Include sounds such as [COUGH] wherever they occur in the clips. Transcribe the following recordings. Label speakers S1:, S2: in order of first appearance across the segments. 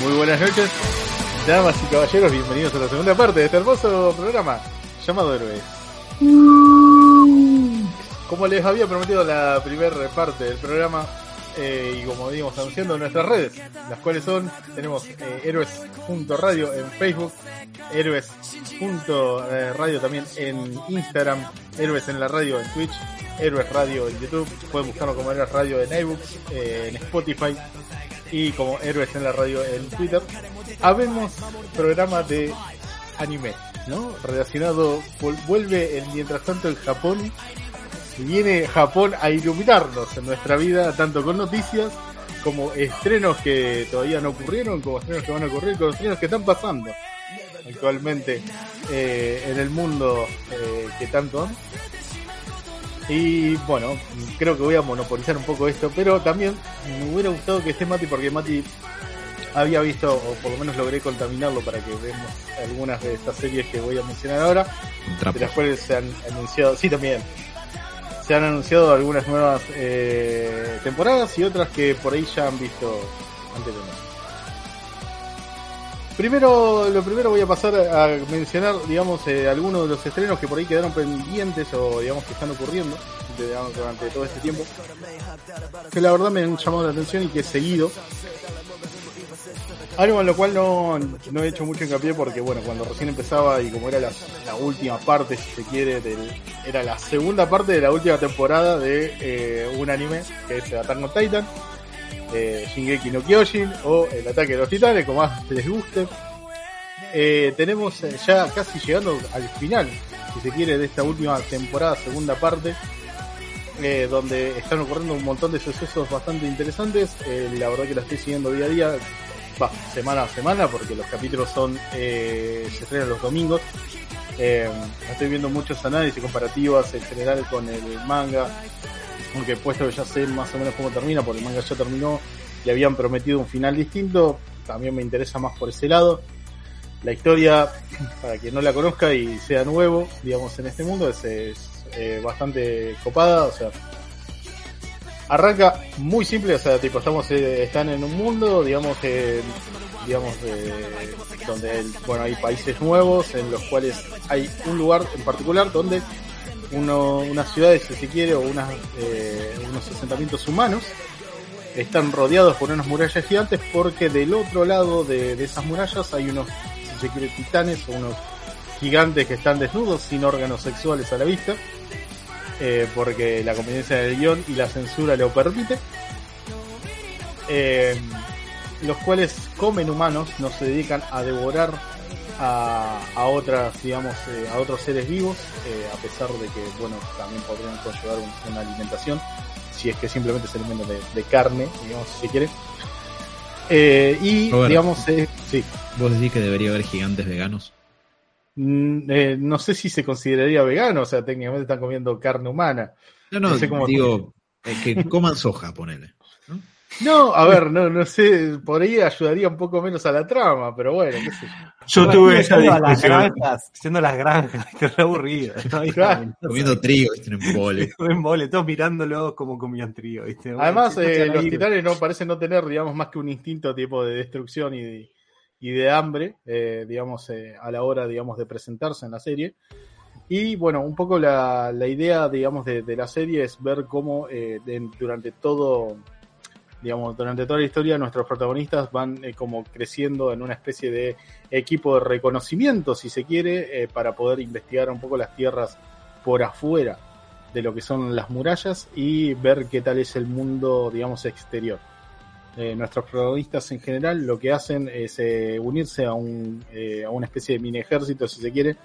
S1: Muy buenas noches, damas y caballeros, bienvenidos a la segunda parte de este hermoso programa llamado Héroes. Como les había prometido la primera parte del programa, eh, y como digamos anunciando nuestras redes, las cuales son, tenemos eh, héroes.radio en Facebook, héroes.radio también en Instagram, héroes en la radio en Twitch, héroes radio en YouTube, pueden buscarlo como héroes radio en iBooks, eh, en Spotify y como héroes en la radio en Twitter. Habemos programa de anime, ¿no? Relacionado, vuelve el mientras tanto en Japón viene Japón a iluminarnos en nuestra vida, tanto con noticias como estrenos que todavía no ocurrieron, como estrenos que van a ocurrir, como estrenos que están pasando actualmente eh, en el mundo eh, que tanto. Y bueno, creo que voy a monopolizar un poco esto, pero también me hubiera gustado que esté Mati porque Mati había visto, o por lo menos logré contaminarlo para que veamos algunas de estas series que voy a mencionar ahora, de las cuales se han anunciado, sí también, se han anunciado algunas nuevas eh, temporadas y otras que por ahí ya han visto anteriormente. Primero, lo primero voy a pasar a mencionar, digamos, eh, algunos de los estrenos que por ahí quedaron pendientes o digamos que están ocurriendo durante todo este tiempo, que la verdad me han llamado la atención y que he seguido. Algo en lo cual no, no, he hecho mucho hincapié porque, bueno, cuando recién empezaba y como era la, última parte, si se quiere, era la segunda parte de la última temporada de eh, un anime que es Attack on Titan, eh, Shingeki no Kyojin o El Ataque de los Titanes, como más les guste. Eh, tenemos ya casi llegando al final, si se quiere, de esta última temporada, segunda parte, eh, donde están ocurriendo un montón de sucesos bastante interesantes. Eh, la verdad que la estoy siguiendo día a día va, semana a semana, porque los capítulos son, eh, se estrenan los domingos. Eh, estoy viendo muchos análisis comparativas en general con el manga, aunque puesto que ya sé más o menos cómo termina, porque el manga ya terminó y habían prometido un final distinto, también me interesa más por ese lado. La historia, para quien no la conozca y sea nuevo, digamos, en este mundo, es, eh, bastante copada, o sea, Arranca muy simple, o sea, tipo, estamos, eh, están en un mundo, digamos, eh, digamos, donde, bueno, hay países nuevos en los cuales hay un lugar en particular donde uno, unas ciudades, si se quiere, o unas, eh, unos asentamientos humanos están rodeados por unas murallas gigantes porque del otro lado de, de esas murallas hay unos, si se quiere, titanes o unos gigantes que están desnudos sin órganos sexuales a la vista eh, porque la conveniencia del guion y la censura lo permite. Eh, los cuales comen humanos, no se dedican a devorar a, a otras, digamos, eh, a otros seres vivos, a pesar de que, bueno, también podrían conllevar una alimentación, si es que simplemente se alimento de, de carne, digamos, si se quiere. y, digamos, sí.
S2: ¿Vos decís que debería haber gigantes veganos?
S1: Mm, eh, no sé si se consideraría vegano, o sea, técnicamente están comiendo carne humana.
S2: No, no, digo, que coman soja, ponele.
S1: ¿No? a ver, no, no sé, por ahí ayudaría un poco menos a la trama, pero bueno, qué sé
S3: yo. Yo tuve esa discusión. Haciendo las granjas, [LAUGHS] que re aburrido.
S2: Comiendo trigo, ¿viste? En embole. [LAUGHS]
S3: en mole, todos mirándolo como comían trigo, ¿viste?
S1: Además, eh, los titanes no parecen no tener, digamos, más que un instinto tipo de destrucción y de, y de hambre, eh, digamos, eh, a la hora, digamos, de presentarse en la serie. Y bueno, un poco la, la idea, digamos, de, de, la serie es ver cómo eh, durante todo, digamos, durante toda la historia nuestros protagonistas van como creciendo en una especie de equipo de reconocimiento, si se quiere, para poder investigar un poco las tierras por afuera de lo que son las murallas y ver qué tal es el mundo, digamos, exterior. Eh, nuestros protagonistas en general lo que hacen es eh, unirse a, un, eh, a una especie de mini ejército, si se quiere,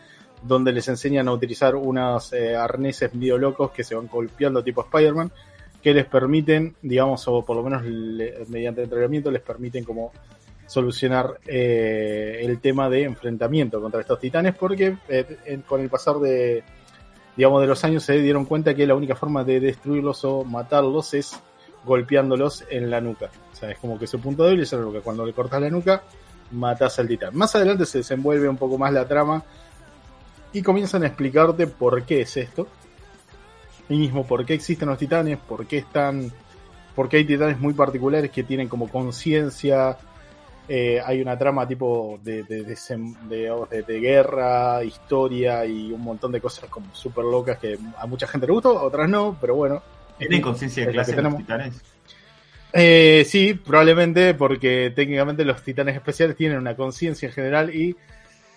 S1: donde les enseñan a utilizar unos arneses medio locos que se van golpeando tipo Spider-Man, que les permiten, digamos, o por lo menos mediante entrenamiento, les permiten como solucionar el tema de enfrentamiento contra estos titanes, porque con el pasar de, digamos, de los años se dieron cuenta que la única forma de destruirlos o matarlos es golpeándolos en la nuca. O sea, es como que su punto débil es que cuando le cortas la nuca, matas al titán. Más adelante se desenvuelve un poco más la trama y comienzan a explicarte por qué es esto. Y mismo por qué existen los titanes, por qué están. Porque hay titanes muy particulares que tienen como conciencia Eh, hay una trama tipo de, de, de, de, guerra, historia y un montón de cosas como súper locas que a mucha gente le gustó, otras no, pero bueno.
S3: ¿Tienen conciencia de clase los titanes?
S1: Eh, sí, probablemente porque técnicamente los titanes especiales tienen una conciencia en general y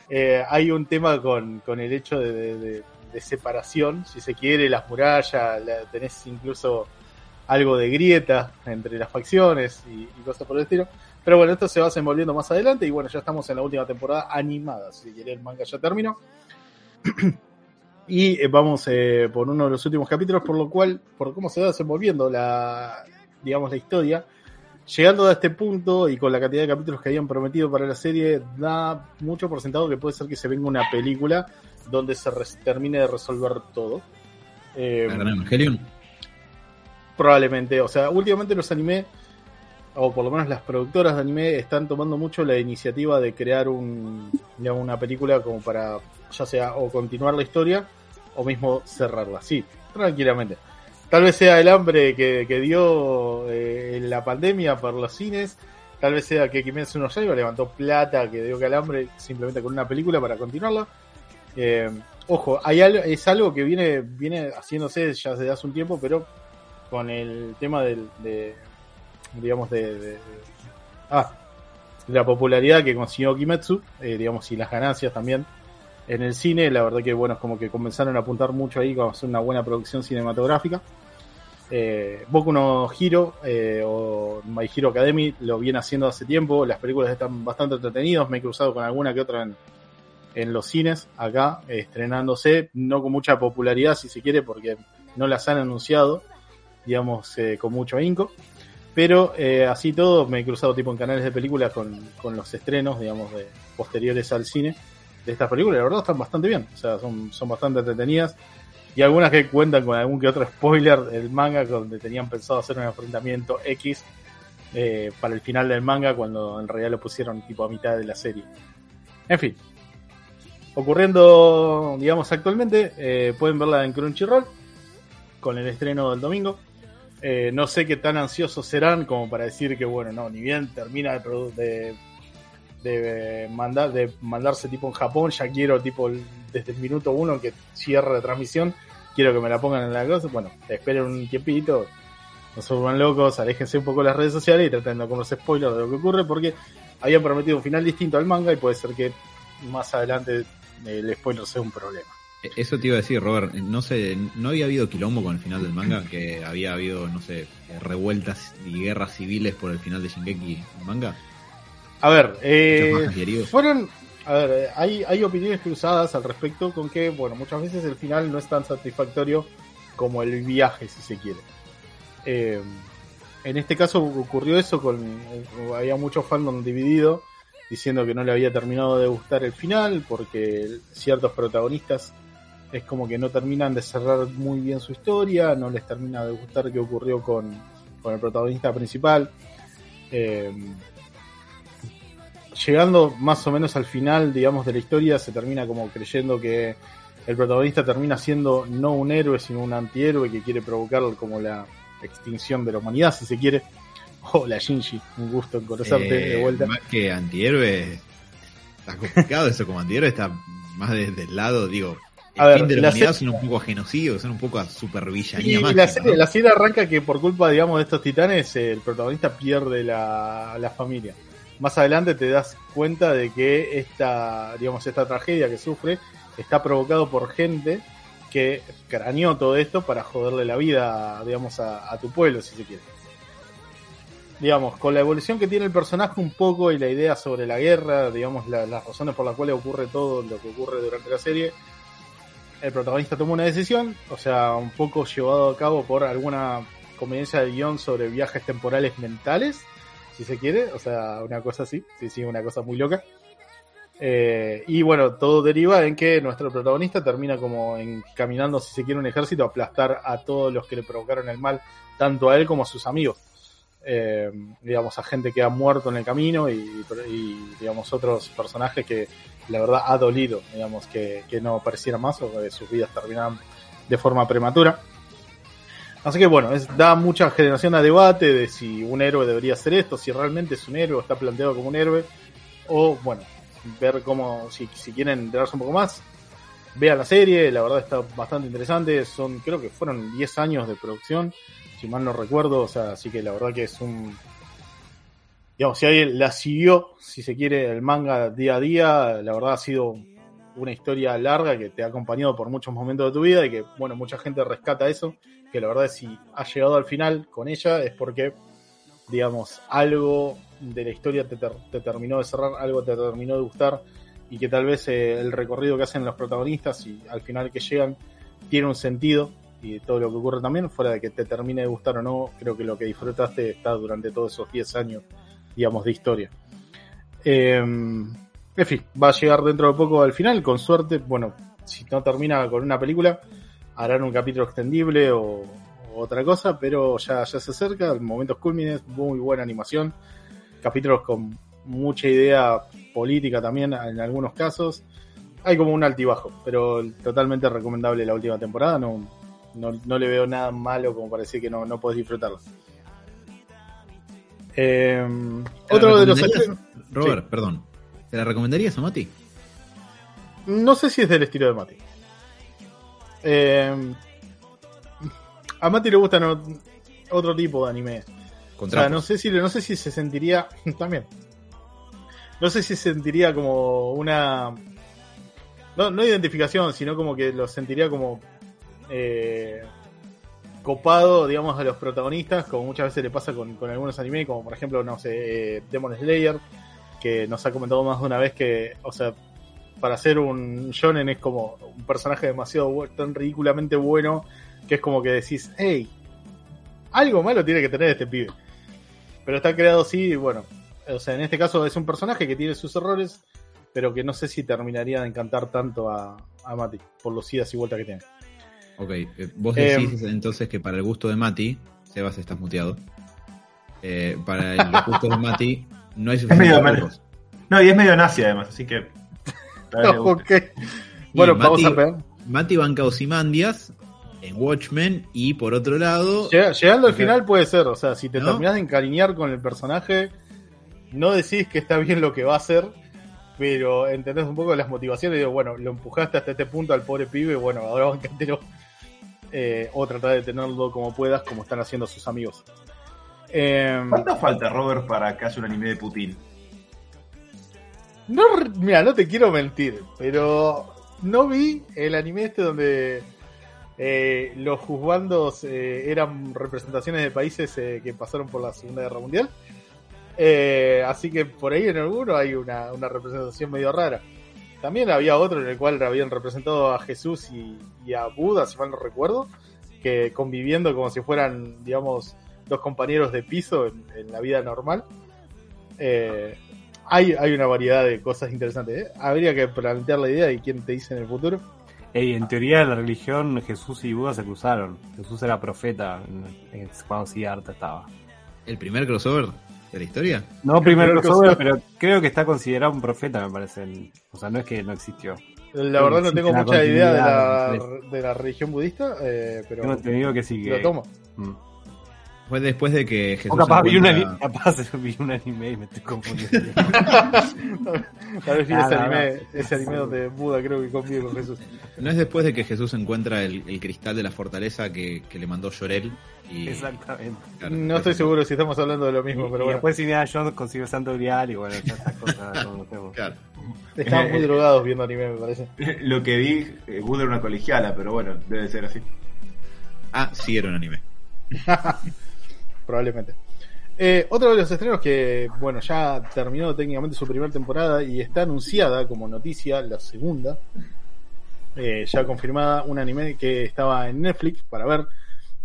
S1: eh, hay un tema con, con el hecho de, separación, si se quiere, las murallas, tenés incluso algo de grieta entre las facciones y, y, cosas por el estilo. Pero bueno, esto se va desenvolviendo más adelante y bueno, ya estamos en la última temporada animada, si quiere el manga ya terminó. y eh, vamos eh, por uno de los últimos capítulos, por lo cual, por cómo se va desenvolviendo la, digamos, la historia, llegando a este punto y con la cantidad de capítulos que habían prometido para la serie, da mucho por sentado que puede ser que se venga una película donde se termine de resolver todo.
S2: Eh, Evangelion?
S1: Probablemente, o sea, últimamente los anime, o por lo menos las productoras de anime, están tomando mucho la iniciativa de crear un, una película como para, ya sea, o continuar la historia, o mismo cerrarla. Sí, tranquilamente. Tal vez sea el hambre que, dio eh, la pandemia por los cines, tal vez sea que Kimetsu no Yaiba levantó plata que dio calambre simplemente con una película para continuarla. Eh, ojo, hay es algo que viene, viene haciéndose ya desde hace un tiempo, pero con el tema del, de, digamos, de, ah, la popularidad que consiguió Kimetsu, eh, digamos, y las ganancias también en el cine, la verdad que, bueno, es como que comenzaron a apuntar mucho ahí con hacer una buena producción cinematográfica. Eh, Boku no Hero eh, o My Hero Academy lo viene haciendo hace tiempo, las películas están bastante entretenidas, me he cruzado con alguna que otra en, los cines acá, estrenándose, no con mucha popularidad si se quiere, porque no las han anunciado, digamos, eh, con mucho ahínco. Pero eh, así todo, me he cruzado tipo en canales de películas con, con los estrenos, digamos, de, posteriores al cine de estas películas. La verdad están bastante bien, o sea, son, son bastante entretenidas. Y algunas que cuentan con algún que otro spoiler del manga, donde tenían pensado hacer un enfrentamiento X eh, para el final del manga, cuando en realidad lo pusieron tipo a mitad de la serie. En fin, ocurriendo, digamos, actualmente, pueden verla en Crunchyroll con el estreno del domingo. Eh, no sé qué tan ansiosos serán como para decir que, bueno, no, ni bien termina de, de, mandar, de mandarse tipo en Japón, ya quiero tipo desde el minuto uno que cierre la transmisión, quiero que me la pongan en la cosa. Bueno, esperen un tiempito, no se vuelvan locos, aléjense un poco de las redes sociales y traten de no comerse spoilers de lo que ocurre porque habían prometido un final distinto al manga y puede ser que más adelante el spoiler sea un problema.
S2: Eso te iba a decir, Robert. No sé, ¿no había habido quilombo con el final del manga? Que había habido, no sé, revueltas y guerras civiles por el final de Shingeki manga.
S1: A ver, eh, fueron. A ver, hay, hay opiniones cruzadas al respecto con que, bueno, muchas veces el final no es tan satisfactorio como el viaje, si se quiere. Eh, en este caso ocurrió eso con. Había mucho fandom dividido diciendo que no le había terminado de gustar el final porque ciertos protagonistas es como que no terminan de cerrar muy bien su historia, no les termina de gustar qué ocurrió con, el protagonista principal. Eh, llegando más o menos al final, digamos, de la historia, se termina como creyendo que el protagonista termina siendo no un héroe, sino un antihéroe que quiere provocar como la extinción de la humanidad, si se quiere. [LAUGHS] Hola Shinji, un gusto en conocerte de
S2: eh,
S1: vuelta.
S2: Más que antihéroe, está complicado eso como antihéroe, está más desde el lado, digo, a ver, de la, humanidad son un poco a genocidio, son un poco a supervillanía
S1: y la, serie, la serie arranca que por culpa, digamos, de estos titanes, el protagonista pierde la, la familia. Más adelante te das cuenta de que esta, digamos, esta tragedia que sufre está provocado por gente que craneó todo esto para joderle la vida, digamos, a, a tu pueblo, si se quiere. Digamos, con la evolución que tiene el personaje un poco y la idea sobre la guerra, digamos, las razones por las cuales ocurre todo lo que ocurre durante la serie, el protagonista toma una decisión, o sea, un poco llevado a cabo por alguna conveniencia de guion sobre viajes temporales mentales, si se quiere, o sea, una cosa así, sí, sí, una cosa muy loca. Eh, y bueno, todo deriva en que nuestro protagonista termina como encaminando, si se quiere, un ejército a aplastar a todos los que le provocaron el mal, tanto a él como a sus amigos. Eh, digamos, a gente que ha muerto en el camino y, digamos, otros personajes que la verdad ha dolido, digamos, que, no apareciera más o que sus vidas terminaran de forma prematura. Así que bueno, da mucha generación a debate de si un héroe debería ser esto, si realmente es un héroe está planteado como un héroe, o bueno, ver cómo, si, si quieren enterarse un poco más, vean la serie, la verdad está bastante interesante, son, creo que fueron 10 años de producción, si mal no recuerdo, o sea, así que la verdad que es un, digamos, si alguien la siguió, si se quiere, el manga día a día, la verdad ha sido una historia larga que te ha acompañado por muchos momentos de tu vida y que, bueno, mucha gente rescata eso, que la verdad es si has llegado al final con ella es porque, digamos, algo de la historia te, te terminó de cerrar, algo te terminó de gustar y que tal vez eh, el recorrido que hacen los protagonistas y al final que llegan tiene un sentido y todo lo que ocurre también, fuera de que te termine de gustar o no, creo que lo que disfrutaste está durante todos esos 10 años, digamos, de historia. Eh, en fin, va a llegar dentro de poco al final, con suerte, bueno, si no termina con una película, harán un capítulo extendible o, otra cosa, pero ya, ya se acerca, momentos culmines, muy buena animación, capítulos con mucha idea política también en algunos casos. Hay como un altibajo, pero totalmente recomendable la última temporada, no, no, le veo nada malo como para decir que no, no podés disfrutarlo.
S2: Eh, otro de los... Robert, perdón. ¿Te la recomendarías a Mati?
S1: No sé si es del estilo de Mati. Eh, a Mati le gustan otro tipo de anime. O sea, no sé si no sé si se sentiría [LAUGHS] también. No sé si se sentiría como una no, no identificación, sino como que lo sentiría como eh, copado, digamos, a los protagonistas, como muchas veces le pasa con, algunos animes, como por ejemplo, no sé, eh, Demon Slayer, que nos ha comentado más de una vez que, o sea, para ser un shonen es como un personaje demasiado tan ridículamente bueno que es como que decís, hey, algo malo tiene que tener este pibe. Pero está creado así, y bueno, o sea, en este caso es un personaje que tiene sus errores, pero que no sé si terminaría de encantar tanto a, a Mati por los idas y vueltas que tiene.
S2: Ok, eh, vos decís em, entonces que para el gusto de Mati, Sebas estás muteado. Eh, para el gusto de Mati, no hay
S4: suficiente. no, y es medio nazi además, así que. [LAUGHS]
S2: Bueno, vamos a ver. Mati banca Osimandias en Watchmen y por otro lado.
S1: llegando al final puede ser, o sea, si te terminas de encariñar con el personaje, no decís que está bien lo que va a hacer, pero entendés un poco las motivaciones y digo, bueno, lo empujaste hasta este punto al pobre pibe, bueno, ahora bancátelo. Eh, o tratar de tenerlo como puedas, como están haciendo sus amigos.
S4: ¿Cuánto falta, Robert, para que haga un anime de Putin?
S1: No, mira, no te quiero mentir, pero no vi el anime este donde eh, los juzgandos eh, eran representaciones de países eh, que pasaron por la Segunda Guerra Mundial. así que por ahí en alguno hay una, representación medio rara. También había otro en el cual habían representado a Jesús y, a Buda, si mal no recuerdo, que conviviendo como si fueran, digamos, dos compañeros de piso en, la vida normal. hay, hay una variedad de cosas interesantes. Habría que plantear la idea y quién te dice en el futuro
S3: en teoría de la religión Jesús y Buda se cruzaron. Jesús era profeta cuando Siddhartha estaba.
S2: ¿El primer crossover de la historia?
S3: No, primer crossover, pero creo que está considerado un profeta, me parece. O sea, no es que no existió.
S1: La verdad no tengo mucha idea de la, de la religión budista, eh, pero...
S3: Tengo entendido que sí que...
S1: Lo tomo. Mm.
S2: Fue después de que
S3: Jesús. O capaz, vi, un anime, capaz [LAUGHS] vi un anime y me estoy confundiendo. [LAUGHS]
S1: Tal vez vi ese, anime, ese anime donde Buda creo que convive con Jesús.
S2: No es después de que Jesús encuentra el, el cristal de la fortaleza que, que le mandó Llorel.
S3: Y, Exactamente.
S1: no estoy seguro si estamos hablando de lo mismo, pero
S3: y
S1: bueno.
S3: Después Indiana Jones consigue el Santo Grial y bueno, esas cosas [LAUGHS] conocemos.
S1: Claro. Estaban muy drogados viendo anime, me parece.
S4: Lo que vi, eh, Buda era una colegiala, pero bueno, debe ser así.
S2: Ah, sí, era un anime.
S1: Probablemente. Eh, otro de los estrenos que, bueno, ya terminó técnicamente su primera temporada y está anunciada como noticia la segunda, eh, ya confirmada, un anime que estaba en Netflix para ver,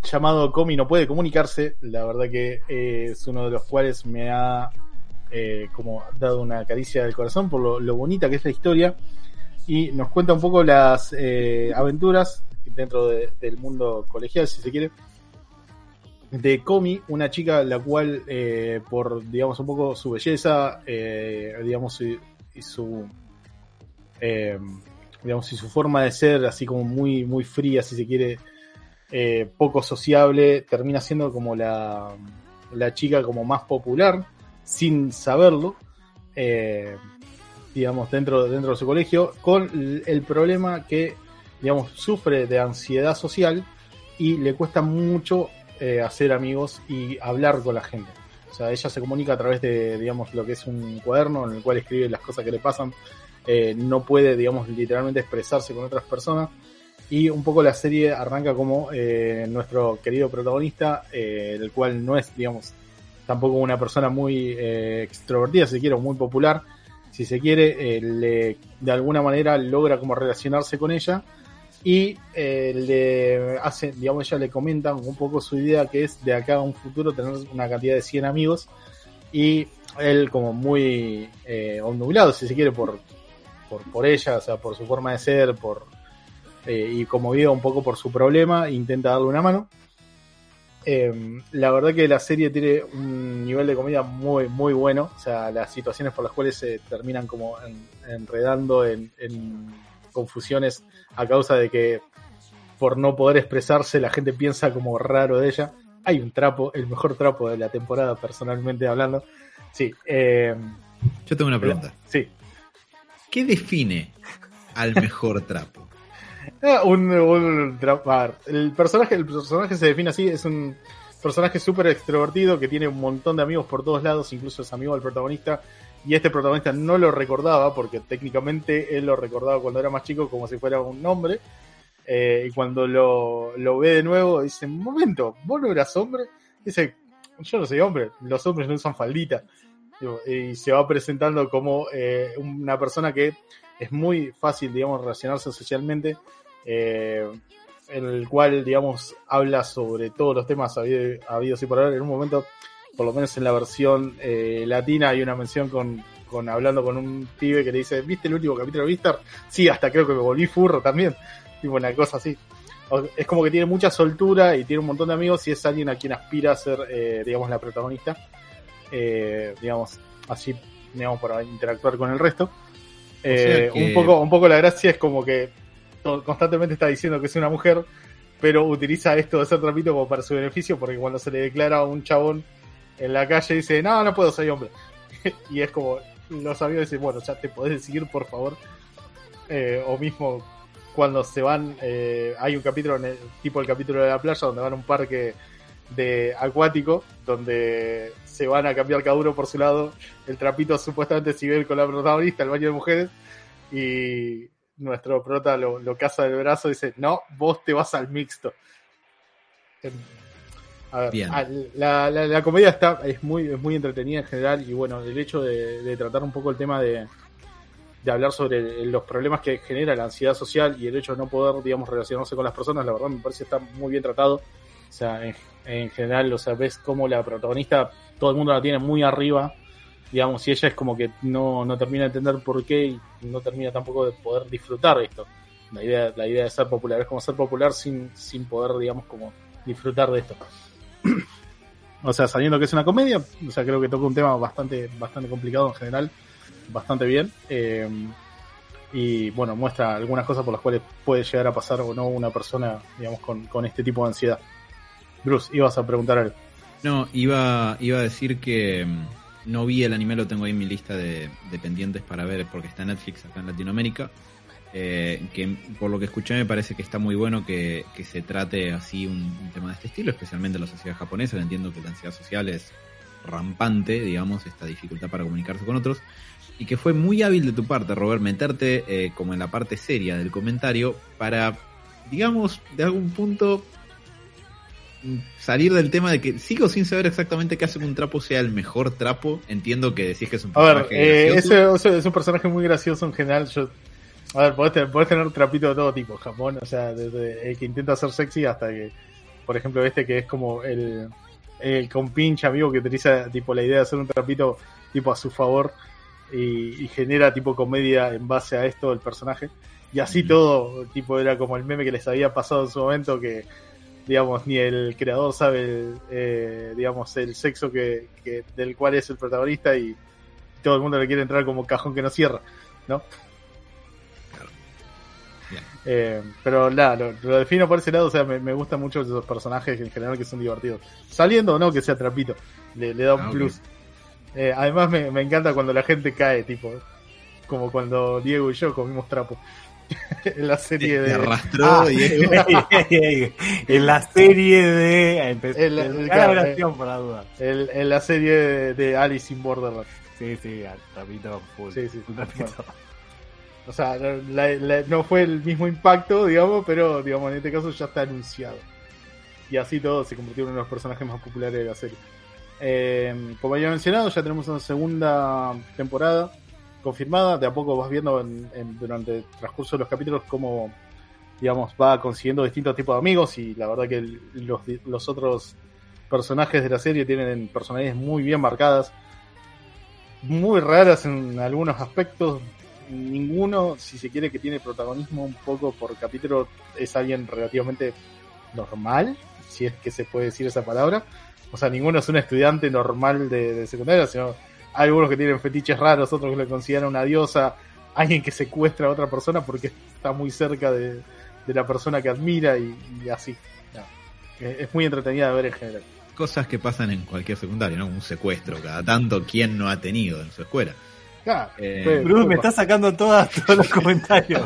S1: llamado Comi no puede comunicarse, la verdad que eh, es uno de los cuales me ha como dado una caricia del corazón por lo, bonita que es la historia. Y nos cuenta un poco las aventuras dentro del mundo colegial, si se quiere, de Komi, una chica la cual, eh, por, digamos, un poco su belleza, eh, digamos, y, su, eh, digamos, y su forma de ser, así como muy, muy fría, si se quiere, poco sociable, termina siendo como la, la chica como más popular, sin saberlo, digamos, dentro, dentro de su colegio, con el problema que, digamos, sufre de ansiedad social y le cuesta mucho eh, hacer amigos y hablar con la gente. O sea, ella se comunica a través de, digamos, lo que es un cuaderno en el cual escribe las cosas que le pasan. Eh, no puede, digamos, literalmente expresarse con otras personas. Y un poco la serie arranca como eh, nuestro querido protagonista, eh, el cual no es, digamos, tampoco una persona muy eh, extrovertida, si quiere, o muy popular. Si se quiere, eh, le, de alguna manera logra como relacionarse con ella y eh, le hace, digamos, ella le comenta un poco su idea que es de acá a un futuro tener una cantidad de 100 amigos y él como muy eh, si se quiere, por, por, por ella, o sea, por su forma de ser, por eh, y conmovido un poco por su problema, intenta darle una mano. Eh, la verdad que la serie tiene un nivel de comedia muy, muy bueno. O sea, las situaciones por las cuales se terminan como en- enredando en, en confusiones a causa de que por no poder expresarse la gente piensa como raro de ella. Hay un trapo, el mejor trapo de la temporada personalmente hablando. Sí, eh,
S2: Yo tengo una pregunta.
S1: sí.
S2: ¿Qué define al mejor trapo? [LAUGHS]
S1: Ah, un, un tra- a ver, el personaje, el personaje se define así, es un personaje súper extrovertido que tiene un montón de amigos por todos lados, incluso es amigo del protagonista, y este protagonista no lo recordaba, porque técnicamente él lo recordaba cuando era más chico como si fuera un hombre, eh, y cuando lo, lo ve de nuevo dice, un momento, vos no eras hombre, dice, yo no soy hombre, los hombres no usan faldita, y se va presentando como eh, una persona que es muy fácil, digamos, relacionarse socialmente, eh, en el cual, digamos, habla sobre todos los temas habido- habidos y por haber. En un momento, por lo menos en la versión eh, latina, hay una mención con, con hablando con un pibe que le dice, ¿viste el último capítulo de Vistar? Sí, hasta creo que me volví furro también. Tipo una cosa así. O- Es como que tiene mucha soltura y tiene un montón de amigos y es alguien a quien aspira a ser, eh, digamos, la protagonista. Eh, digamos, así, digamos, para interactuar con el resto. Eh,
S2: que-
S1: un, poco, un poco la gracia es como que constantemente está diciendo que es una mujer, pero utiliza esto de ser trapito como para su beneficio, porque cuando se le declara a un chabón en la calle dice, no, no puedo, soy hombre. [LAUGHS] y es como, los amigos dicen, bueno, ya te podés decidir, por favor. Eh, o mismo cuando se van, eh, hay un capítulo, tipo el capítulo de la playa, donde van a un parque de acuático, donde se van a cambiar cada uno por su lado. El trapito supuestamente se ve con la protagonista, el baño de mujeres, y nuestro prota lo, lo caza del brazo y dice, no, vos te vas al mixto. A ver,
S2: Bien.
S1: la, la, la comedia está, es muy, es muy entretenida en general y bueno, el hecho de, de tratar un poco el tema de, de hablar sobre los problemas que genera la ansiedad social y el hecho de no poder, digamos, relacionarse con las personas, la verdad me parece que está muy bien tratado. O sea, en, en general, o sea, ves como la protagonista, todo el mundo la tiene muy arriba, digamos, y ella es como que no, no termina de entender por qué y no termina tampoco de poder disfrutar esto. La idea, la idea de ser popular es como ser popular sin, sin poder, digamos, como disfrutar de esto. O sea, sabiendo que es una comedia, o sea, creo que toca un tema bastante, bastante complicado en general, bastante bien. eh, y bueno, muestra algunas cosas por las cuales puede llegar a pasar o no una persona, digamos, con, con este tipo de ansiedad. Bruce, ibas a preguntar algo.
S2: No, iba, iba a decir que mm, no vi el anime, lo tengo ahí en mi lista de, de pendientes para ver porque está en Netflix acá en Latinoamérica. Eh, que por lo que escuché me parece que está muy bueno que, que se trate así un, un tema de este estilo, especialmente en la sociedad japonesa, entiendo que la ansiedad social es rampante, digamos, esta dificultad para comunicarse con otros, y que fue muy hábil de tu parte, Robert, meterte eh, como en la parte seria del comentario para, digamos, de algún punto mm, salir del tema de que sigo sin saber exactamente qué hace que un trapo sea el mejor trapo. Entiendo que decís que es un
S1: A ver,
S2: personaje
S1: eh,
S2: gracioso.
S1: ese, ese es un personaje muy gracioso en general. Yo, a ver, podés, tener- podés tener trapito de todo tipo, Japón, o sea, desde el que intenta ser sexy hasta que, por ejemplo, este que es como el, el compinche amigo que utiliza tipo la idea de hacer un trapito tipo a su favor y, y genera tipo comedia en base a esto el personaje. Y así todo, tipo, era como el meme que les había pasado en su momento que digamos, ni el creador sabe, el, eh, digamos, el sexo que, que- del cual es el protagonista y todo el mundo le quiere entrar como cajón que no cierra, ¿no? Eh, pero nada, lo, lo, defino por ese lado, o sea, me, me gustan mucho esos personajes en general que son divertidos. Saliendo o no, que sea trapito, le, le da un
S2: Ah,
S1: plus. Eh, además me, me encanta cuando la gente cae, tipo, como cuando Diego y yo comimos trapo. [LAUGHS] en la serie
S2: Te
S1: de...
S2: arrastró
S3: Ah,
S2: y [LAUGHS]
S3: en la serie de.
S1: El- el-
S3: la
S1: claro,
S3: por la duda.
S1: el- en la serie de, de Alice in Borderland.
S3: Sí, sí, al trapito full.
S1: Sí, sí.
S3: trapito.
S1: O sea, la- la- no fue el mismo impacto, digamos, pero digamos en este caso ya está anunciado. Y así todo se convirtió en uno de los personajes más populares de la serie. Eh, como había mencionado, ya tenemos una segunda temporada confirmada. De a poco vas viendo en- en- durante el transcurso de los capítulos cómo, digamos, va consiguiendo distintos tipos de amigos. Y la verdad que el- los, los otros personajes de la serie tienen personalidades muy bien marcadas. Muy raras en algunos aspectos, ninguno, si se quiere, que tiene protagonismo un poco por capítulo, es alguien relativamente normal, si es que se puede decir esa palabra. O sea, ninguno es un estudiante normal de, secundaria, sino hay algunos que tienen fetiches raros, otros que le consideran una diosa, alguien que secuestra a otra persona porque está muy cerca de, de la persona que admira y, así. Es muy entretenida de ver en general.
S2: cosas que pasan en cualquier secundario, ¿no? Un secuestro, cada tanto, ¿quién no ha tenido en su escuela?
S1: Claro,
S2: Eh,
S3: Bruce, me
S1: pa-
S3: está sacando todas, [LAUGHS] todos los comentarios.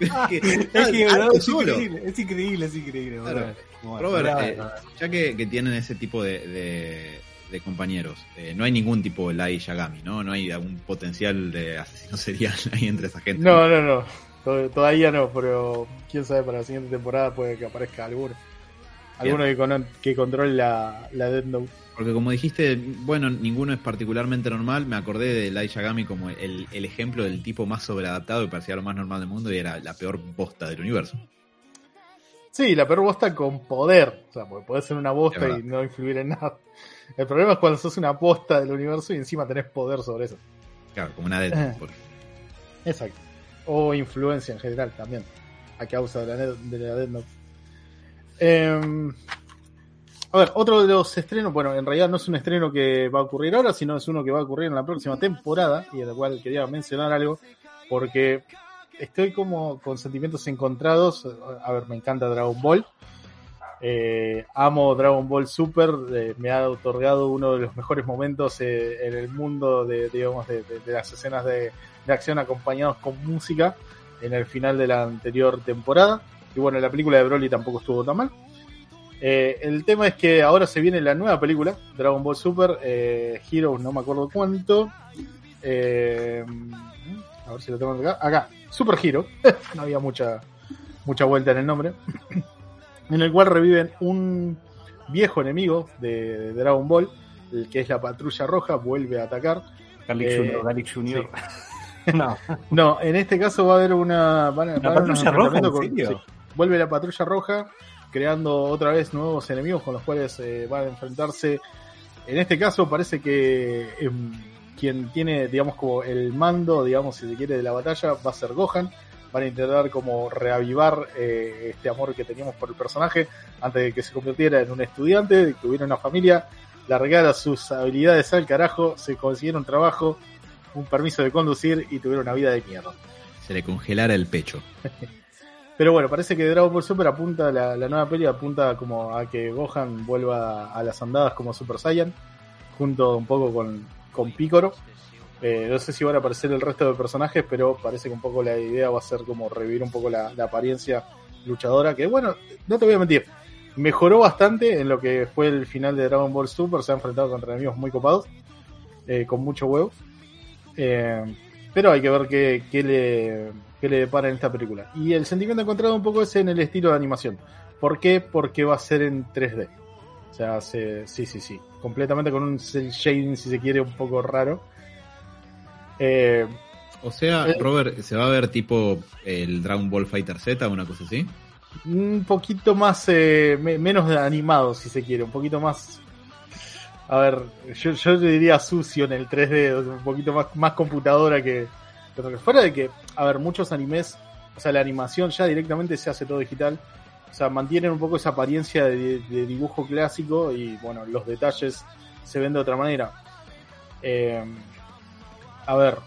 S3: es increíble, es increíble, es increíble.
S2: Claro.
S3: Bueno,
S2: Robert, eh, ya que, que tienen ese tipo de, de- de compañeros, eh, no hay ningún tipo de Lai Yagami, ¿no? No hay algún potencial de asesino serial [LAUGHS] ahí entre esa gente.
S1: No, no, no. To- Todavía no, pero quién sabe para la siguiente temporada puede que aparezca alguno. Alguno que, con- que controle la, la Death Note.
S2: Porque como dijiste, bueno, ninguno es particularmente normal. Me acordé de Lai Yagami como el, el ejemplo del tipo más sobreadaptado y parecía lo más normal del mundo y era la peor bosta del universo.
S1: Sí, la peor bosta con poder. O sea, porque podés ser una bosta y no influir en nada. El problema es cuando sos una bosta del universo y encima tenés poder sobre eso.
S2: Claro, como una Note.
S1: Exacto. O influencia en general también. A causa de la, de la Death Note. Em, a ver, otro de los estrenos, bueno, en realidad no es un estreno que va a ocurrir ahora, sino es uno que va a ocurrir en la próxima temporada, y del cual quería mencionar algo, porque estoy como con sentimientos encontrados. A ver, me encanta Dragon Ball. Eh, amo Dragon Ball Super, eh, me ha otorgado uno de los mejores momentos eh, en el mundo de, digamos, de, de- las escenas de, de acción acompañados con música en el final de la anterior temporada. Y bueno, la película de Broly tampoco estuvo tan mal. Eh, el tema es que ahora se viene la nueva película, Dragon Ball Super, eh, Heroes, no me acuerdo cuánto. Eh, a ver si lo tengo acá. Acá, Super Hero. [LAUGHS] no había mucha, mucha vuelta en el nombre. [CLEARS THROAT] en el cual reviven un viejo enemigo de, de Dragon Ball, el que es la Patrulla Roja, vuelve a atacar.
S3: Garlic
S1: eh,
S3: Junior, Junior. [LAUGHS] no,
S1: No, en este caso va a haber una. van a-
S3: la patrulla roja, ¿en
S1: enfrentamiento con-
S3: serio?
S1: sí. vuelve la patrulla roja, creando otra vez nuevos enemigos con los cuales eh, van a enfrentarse. En este caso parece que em, quien tiene, digamos, como el mando, digamos, si se quiere, de la batalla va a ser Gohan. Van a intentar como reavivar eh, este amor que teníamos por el personaje antes de que se convirtiera en un estudiante, de que tuviera una familia, largara sus habilidades al carajo, se consiguieron trabajo, un permiso de conducir y tuvieron una vida de mierda.
S2: Se le congelara el pecho. [LAUGHS]
S1: Pero bueno, parece que Dragon Ball Super apunta, la, nueva peli apunta como a que Gohan vuelva a las andadas como Super Saiyan, junto un poco con, con Piccolo. Eh, no sé si van a aparecer el resto de personajes, pero parece que un poco la idea va a ser como revivir un poco la, la apariencia luchadora, que bueno, no te voy a mentir, mejoró bastante en lo que fue el final de Dragon Ball Super, se ha enfrentado contra enemigos muy copados, eh, con mucho huevo. Eh, pero hay que ver qué, qué le, qué le depara en esta película. Y el sentimiento encontrado un poco es en el estilo de animación. ¿Por qué? Porque va a ser en 3D. O sea, se- sí, sí, sí. Completamente con un shading, si se quiere, un poco raro. Eh,
S2: O sea,
S1: Eh.
S2: Robert, ¿se va a ver tipo el Dragon Ball Fighter Z o una cosa así?
S1: un poquito más, eh, me- menos animado, si se quiere. Un poquito más... A ver, yo, yo diría sucio en el 3D, o sea, un poquito más, más computadora que, Fuera de que, a ver, muchos animes, o sea, la animación ya directamente se hace todo digital. O sea, mantienen un poco esa apariencia de, de dibujo clásico y, bueno, los detalles se ven de otra manera. Eh, a ver,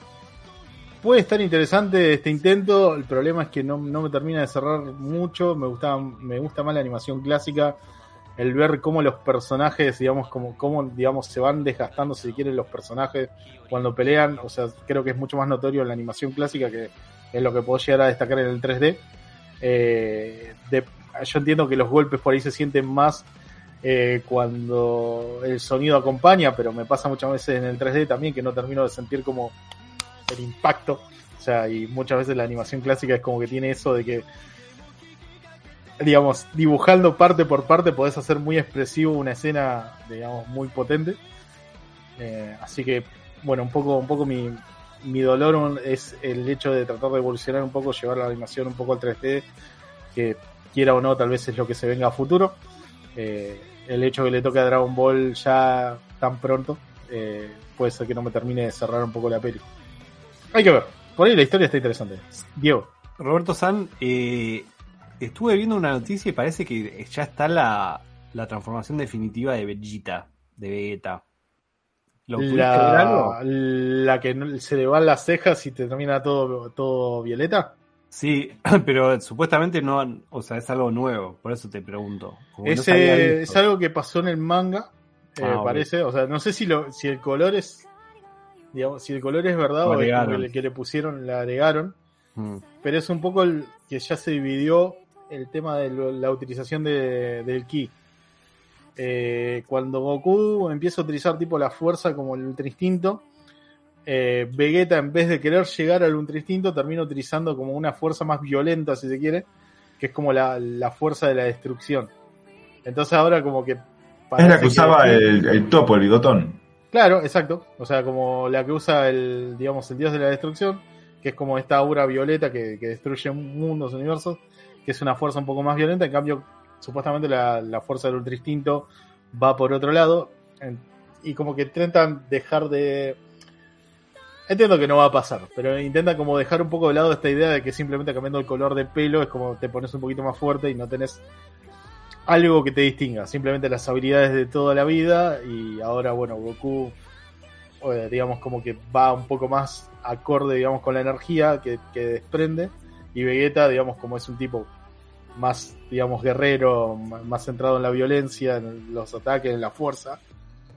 S1: puede estar interesante este intento. El problema es que no, no me termina de cerrar mucho. Me gusta, me gusta más la animación clásica. El ver cómo los personajes, digamos, como, cómo, digamos, se van desgastando, si quieren, los personajes cuando pelean. O sea, creo que es mucho más notorio en la animación clásica que es lo que puedo llegar a destacar en el 3D. Eh, de, yo entiendo que los golpes por ahí se sienten más eh, cuando el sonido acompaña, pero me pasa muchas veces en el 3D también que no termino de sentir como el impacto. O sea, y muchas veces la animación clásica es como que tiene eso de que, digamos, dibujando parte por parte podés hacer muy expresivo una escena, digamos, muy potente. Eh, así que, bueno, un poco, un poco mi, mi dolor es el hecho de tratar de evolucionar un poco, llevar la animación un poco al 3D, que quiera o no, tal vez es lo que se venga a futuro. Eh, el hecho de que le toque a Dragon Ball ya tan pronto, eh, puede ser que no me termine de cerrar un poco la peli. Hay que ver. Por ahí la historia está interesante. Diego.
S3: Roberto San, eh, estuve viendo una noticia y parece que ya está la, la transformación definitiva de Vegeta, de Vegeta.
S1: ¿Lo la, la que se le van las cejas y te termina todo, todo violeta.
S3: Sí, [CLEARS THROAT] pero supuestamente no, o sea, es algo nuevo, por eso te pregunto.
S1: es algo que pasó en el manga, eh, ah, parece, o sea, no sé si lo, si el color es, digamos, si el color es verdad o el que le pusieron, le agregaron, mm. pero es un poco el que ya se dividió el tema de la utilización de, del ki. Eh, cuando Goku empieza a utilizar tipo la fuerza como el ultra instinto, eh, Vegeta en vez de querer llegar al ultra instinto termina utilizando como una fuerza más violenta si se quiere, que es como la, fuerza de la destrucción. Entonces ahora como que...
S4: Es la que usaba el, topo, el bigotón.
S1: Claro, exacto. O sea, como la que usa el, digamos, el dios de la destrucción, que es como esta aura violeta que, destruye mundos, universos, que es una fuerza un poco más violenta. En cambio, supuestamente la, fuerza del ultra instinto va por otro lado. y como que intentan dejar de. Entiendo que no va a pasar, pero intentan como dejar un poco de lado esta idea de que simplemente cambiando el color de pelo es como te pones un poquito más fuerte y no tenés algo que te distinga, simplemente las habilidades de toda la vida y ahora bueno, Goku eh, digamos como que va un poco más acorde digamos con la energía que, que desprende y Vegeta digamos como es un tipo más, digamos, guerrero, más centrado en la violencia, en los ataques, en la fuerza,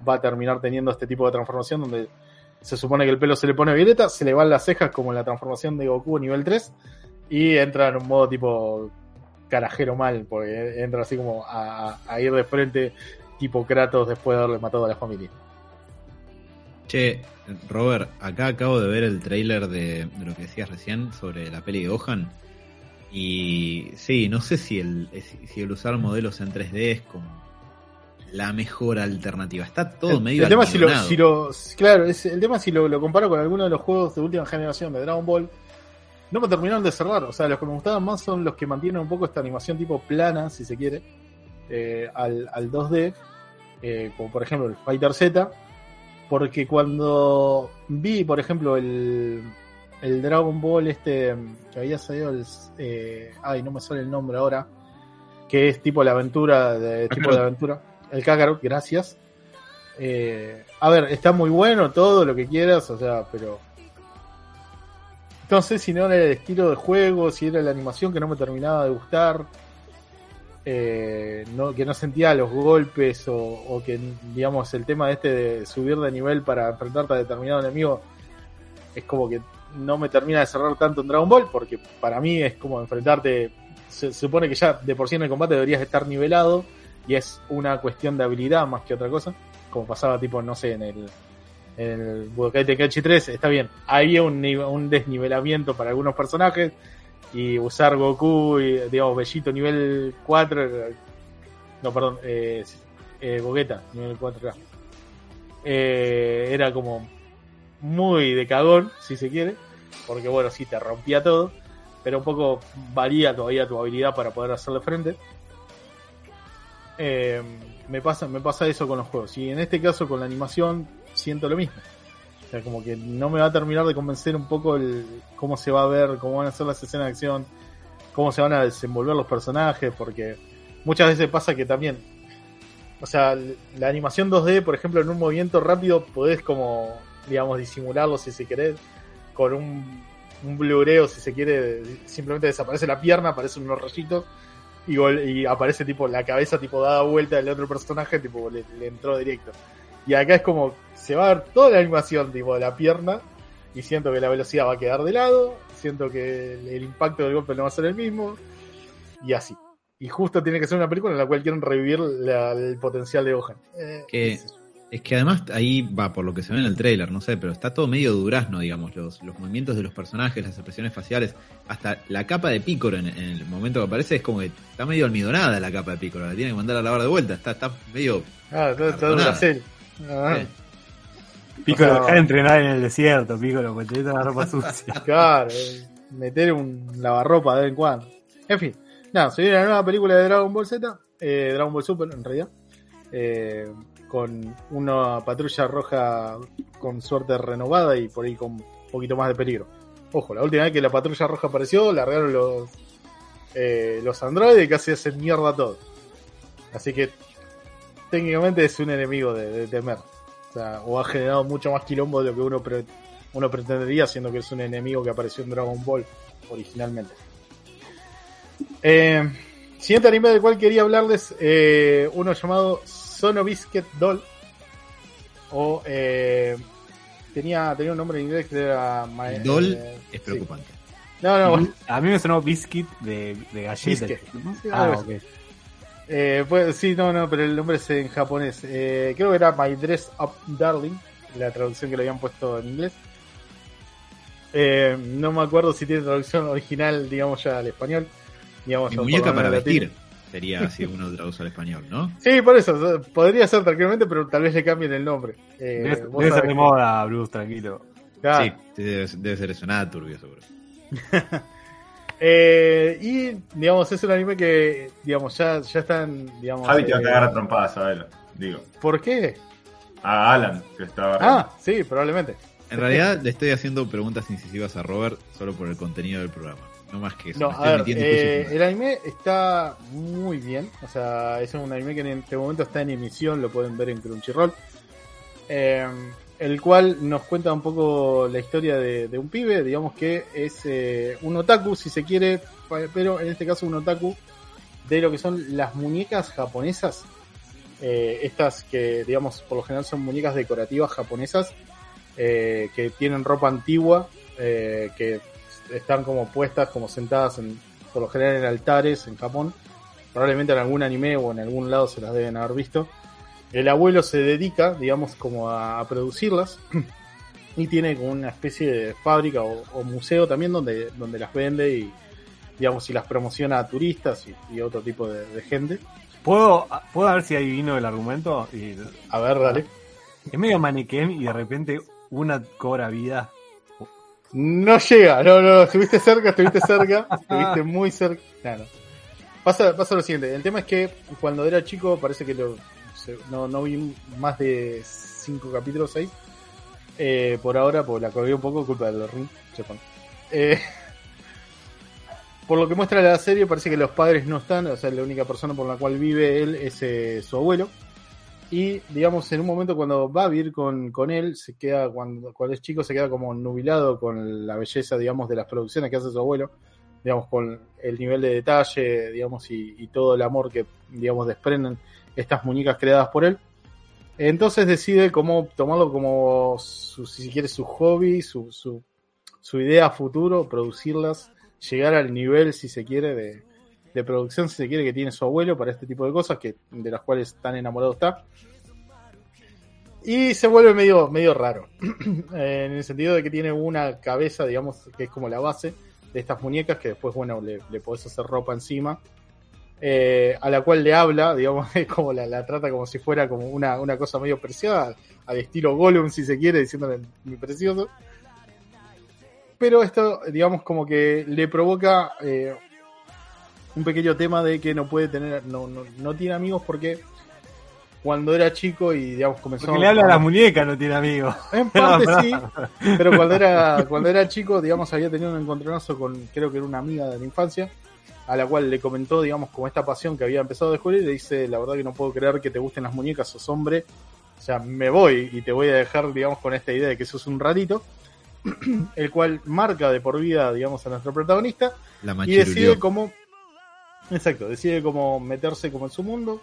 S1: va a terminar teniendo este tipo de transformación donde se supone que el pelo se le pone violeta, se le van las cejas como en la transformación de Goku nivel 3 y entra en un modo tipo carajero mal, porque entra así como a, ir de frente tipo Kratos después de haberle matado a la familia.
S2: Che, Robert, acá acabo de ver el trailer de, de lo que decías recién sobre la peli de Gohan. Y sí, no sé si el, si el usar modelos en 3D es como la mejor alternativa. Está todo medio
S1: el tema si lo, si lo, Claro, es, el tema si lo, lo, comparo con alguno de los juegos de última generación de Dragon Ball, no me terminaron de cerrar. O sea, los que me gustaban más son los que mantienen un poco esta animación tipo plana, si se quiere, eh, al, al 2D, eh, como por ejemplo el Fighter Z. Porque cuando vi, por ejemplo, el, el Dragon Ball este que había salido el eh, ay no me sale el nombre ahora que es tipo la aventura de tipo de aventura el Kakarot gracias. Eh, a ver está muy bueno todo lo que quieras o sea pero no sé si no era el estilo de juego si era la animación que no me terminaba de gustar eh, no, que no sentía los golpes o, que digamos el tema de este de subir de nivel para enfrentarte a determinado enemigo es como que no me termina de cerrar tanto en Dragon Ball, porque para mí es como enfrentarte. Se, supone que ya de por sí en el combate deberías estar nivelado y es una cuestión de habilidad más que otra cosa, como pasaba tipo, no sé, en el, en el Budokai Tenkaichi 3, está bien, había un, un desnivelamiento para algunos personajes y usar Goku y, digamos, Bellito nivel 4, no, perdón, eh, eh, Gogeta nivel 4 eh, era como muy de cagón, si se quiere porque bueno, sí te rompía todo, pero un poco varía todavía tu habilidad para poder hacerle frente. Eh, me, pasa, me pasa eso con los juegos. Y en este caso con la animación siento lo mismo. O sea, como que no me va a terminar de convencer un poco el cómo se va a ver, cómo van a ser las escenas de acción, cómo se van a desenvolver los personajes, porque muchas veces pasa que también, o sea, la animación 2D, por ejemplo, en un movimiento rápido podés como, digamos, disimularlo si se querés con un un blureo, si se quiere, simplemente desaparece la pierna, aparecen unos rayitos y, aparece tipo la cabeza tipo dada vuelta del otro personaje, tipo le entró directo. Y acá es como, se va a ver toda la animación tipo de la pierna y siento que la velocidad va a quedar de lado, siento que el, el impacto del golpe no va a ser el mismo y así. Y justo tiene que ser una película en la cual quieren revivir la- el potencial de Gohan. Eh,
S2: Que-
S1: yo.
S2: Es que además ahí va por lo que se ve en el trailer, no sé, pero está todo medio durazno, digamos, los, los movimientos de los personajes, las expresiones faciales, hasta la capa de Picoro en, en el momento que aparece es como que está medio almidonada la capa de Picoro, la tienen que mandar a lavar de vuelta, está, está medio...
S1: Ah, todo
S2: Cartonada.
S1: Duracell. Ah,
S2: eh,
S3: Piccolo, dejar de entrenar en el desierto, Piccolo, porque te la ropa [LAUGHS] sucia.
S1: Claro, eh, meter un lavarropa de vez en cuando. En fin, nada, se viene la nueva película de Dragon Ball Z, eh, Dragon Ball Super en realidad, eh, con una patrulla roja con suerte renovada y por ahí con un poquito más de peligro. Ojo, la última vez que la patrulla roja apareció, largaron los, eh, los androides y casi hacen mierda todo. Así que técnicamente es un enemigo de, de temer. O sea, o ha generado mucho más quilombo de lo que uno, pre- uno pretendería, siendo que es un enemigo que apareció en Dragon Ball originalmente. Eh, siguiente anime del cual quería hablarles, eh, uno llamado Sono Biscuit Doll. O eh, tenía, tenía un nombre en inglés que era My-
S2: Doll
S1: eh,
S2: es
S1: sí.
S2: preocupante.
S1: No, no, bueno,
S3: A mí me sonó biscuit de, de galleta.
S1: Biscuit. Sí,
S3: Ah,
S1: algo
S3: ok.
S1: Eh, pues, sí, no, no, pero el nombre es en japonés. Eh, creo que era My Dress Up Darling, la traducción que le habían puesto en inglés. Eh, no me acuerdo si tiene traducción original, digamos ya al español. Digamos,
S2: Mi muñeca para vestir sería así [LAUGHS] uno traduce al español, ¿no?
S1: Sí, por eso, podría ser tranquilamente, pero tal vez le cambien el nombre. Eh,
S3: Debe, ser de
S1: que-
S3: moda, Bruce, tranquilo.
S1: Claro.
S2: Sí, debe, debe ser eso, nada turbio seguro. [LAUGHS]
S1: Eh, y, digamos, es un anime que, digamos, ya, ya están, digamos...
S4: Javi te va a
S1: eh,
S4: cagar a trompadas, sabelo. Digo.
S1: ¿Por qué?
S4: A Alan, que estaba.
S1: Ah, sí, probablemente.
S2: En realidad le estoy haciendo preguntas incisivas a Robert solo por el contenido del programa. No más que eso.
S1: No, a ver, eh, el anime está muy bien. O sea, es un anime que en este momento está en emisión, lo pueden ver en Crunchyroll. Eh, el cual nos cuenta un poco la historia de, un pibe, digamos que es eh, un otaku, si se quiere, pero en este caso un otaku de lo que son las muñecas japonesas. Eh, estas que, digamos, por lo general son muñecas decorativas japonesas eh, que tienen ropa antigua, que están como puestas, como sentadas en, por lo general en altares en Japón. Probablemente en algún anime o en algún lado se las deben haber visto. El abuelo se dedica, digamos, como a, a producirlas y tiene como una especie de fábrica o, o museo también donde, donde las vende y, digamos, y las promociona a turistas y, y otro tipo de, de gente.
S3: ¿Puedo, ¿Puedo ver si adivino el argumento? Y-
S1: A ver, dale.
S3: es medio maniquén y de repente una cobra vida.
S1: No llega, no, no, estuviste cerca, estuviste cerca, [LAUGHS] estuviste muy cerca. No. Pasa, pasa lo siguiente, el tema es que cuando era chico parece que lo, no, no vi más de cinco capítulos, seis. Eh, por ahora, pues la colgué un poco, culpa del ring, sepan. Eh, [LAUGHS] por lo que muestra la serie, parece que los padres no están, o sea, la única persona por la cual vive él es eh, su abuelo. Y, digamos, en un momento cuando va a vivir con, con él, se queda, cuando, cuando es chico, se queda como nubilado con la belleza, digamos, de las producciones que hace su abuelo, digamos, con el nivel de detalle, digamos, y, y todo el amor que, digamos, desprenden estas muñecas creadas por él. Entonces decide cómo tomarlo como, su, si quiere, su hobby, su, su, su idea futuro, producirlas, llegar al nivel, si se quiere, de, de producción, si se quiere, que tiene su abuelo para este tipo de cosas, que de las cuales tan enamorado está. Y se vuelve medio, medio raro, [CLEARS THROAT] en el sentido de que tiene una cabeza, digamos, que es como la base de estas muñecas, que después, bueno, le, le podés hacer ropa encima, eh, a la cual le habla, [LAUGHS] digamos, es como la, la trata como si fuera como una, una cosa medio preciada, al estilo Gollum, si se quiere, diciéndole mi precioso. Pero esto, digamos, como que le provoca eh, un pequeño tema de que no puede tener, no, no, no tiene amigos porque cuando era chico y digamos comenzó
S3: Porque le habla a las muñecas, no tiene amigos. [LAUGHS]
S1: en parte [LAUGHS] sí, pero cuando era, cuando era chico, digamos, había tenido un encontronazo con, creo que era una amiga de la infancia, a la cual le comentó, digamos, como esta pasión que había empezado a descubrir, le dice, la verdad que no puedo creer que te gusten las muñecas, sos hombre, o sea, me voy y te voy a dejar, digamos, con esta idea de que sos un ratito. [CLEARS THROAT] el cual marca de por vida, digamos, a nuestro protagonista
S2: La
S1: y decide cómo, exacto, decide cómo meterse como en su mundo,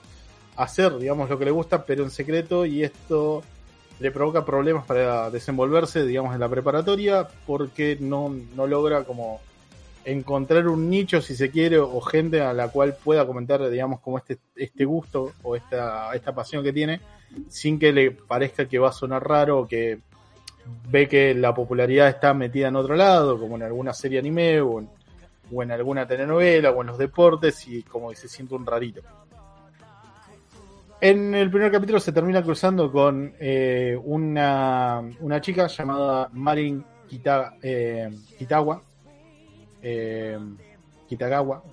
S1: hacer, digamos, lo que le gusta, pero en secreto, y esto le provoca problemas para desenvolverse, digamos, en la preparatoria, porque no, no logra como encontrar un nicho, si se quiere, o gente a la cual pueda comentar, digamos, como este, este gusto o esta, esta pasión que tiene, sin que le parezca que va a sonar raro o que ve que la popularidad está metida en otro lado, como en alguna serie anime o en, o en alguna telenovela o en los deportes y como que se siente un rarito. En el primer capítulo se termina cruzando con eh, una, una chica llamada Marin eh, Kitawa, eh, Kitagawa,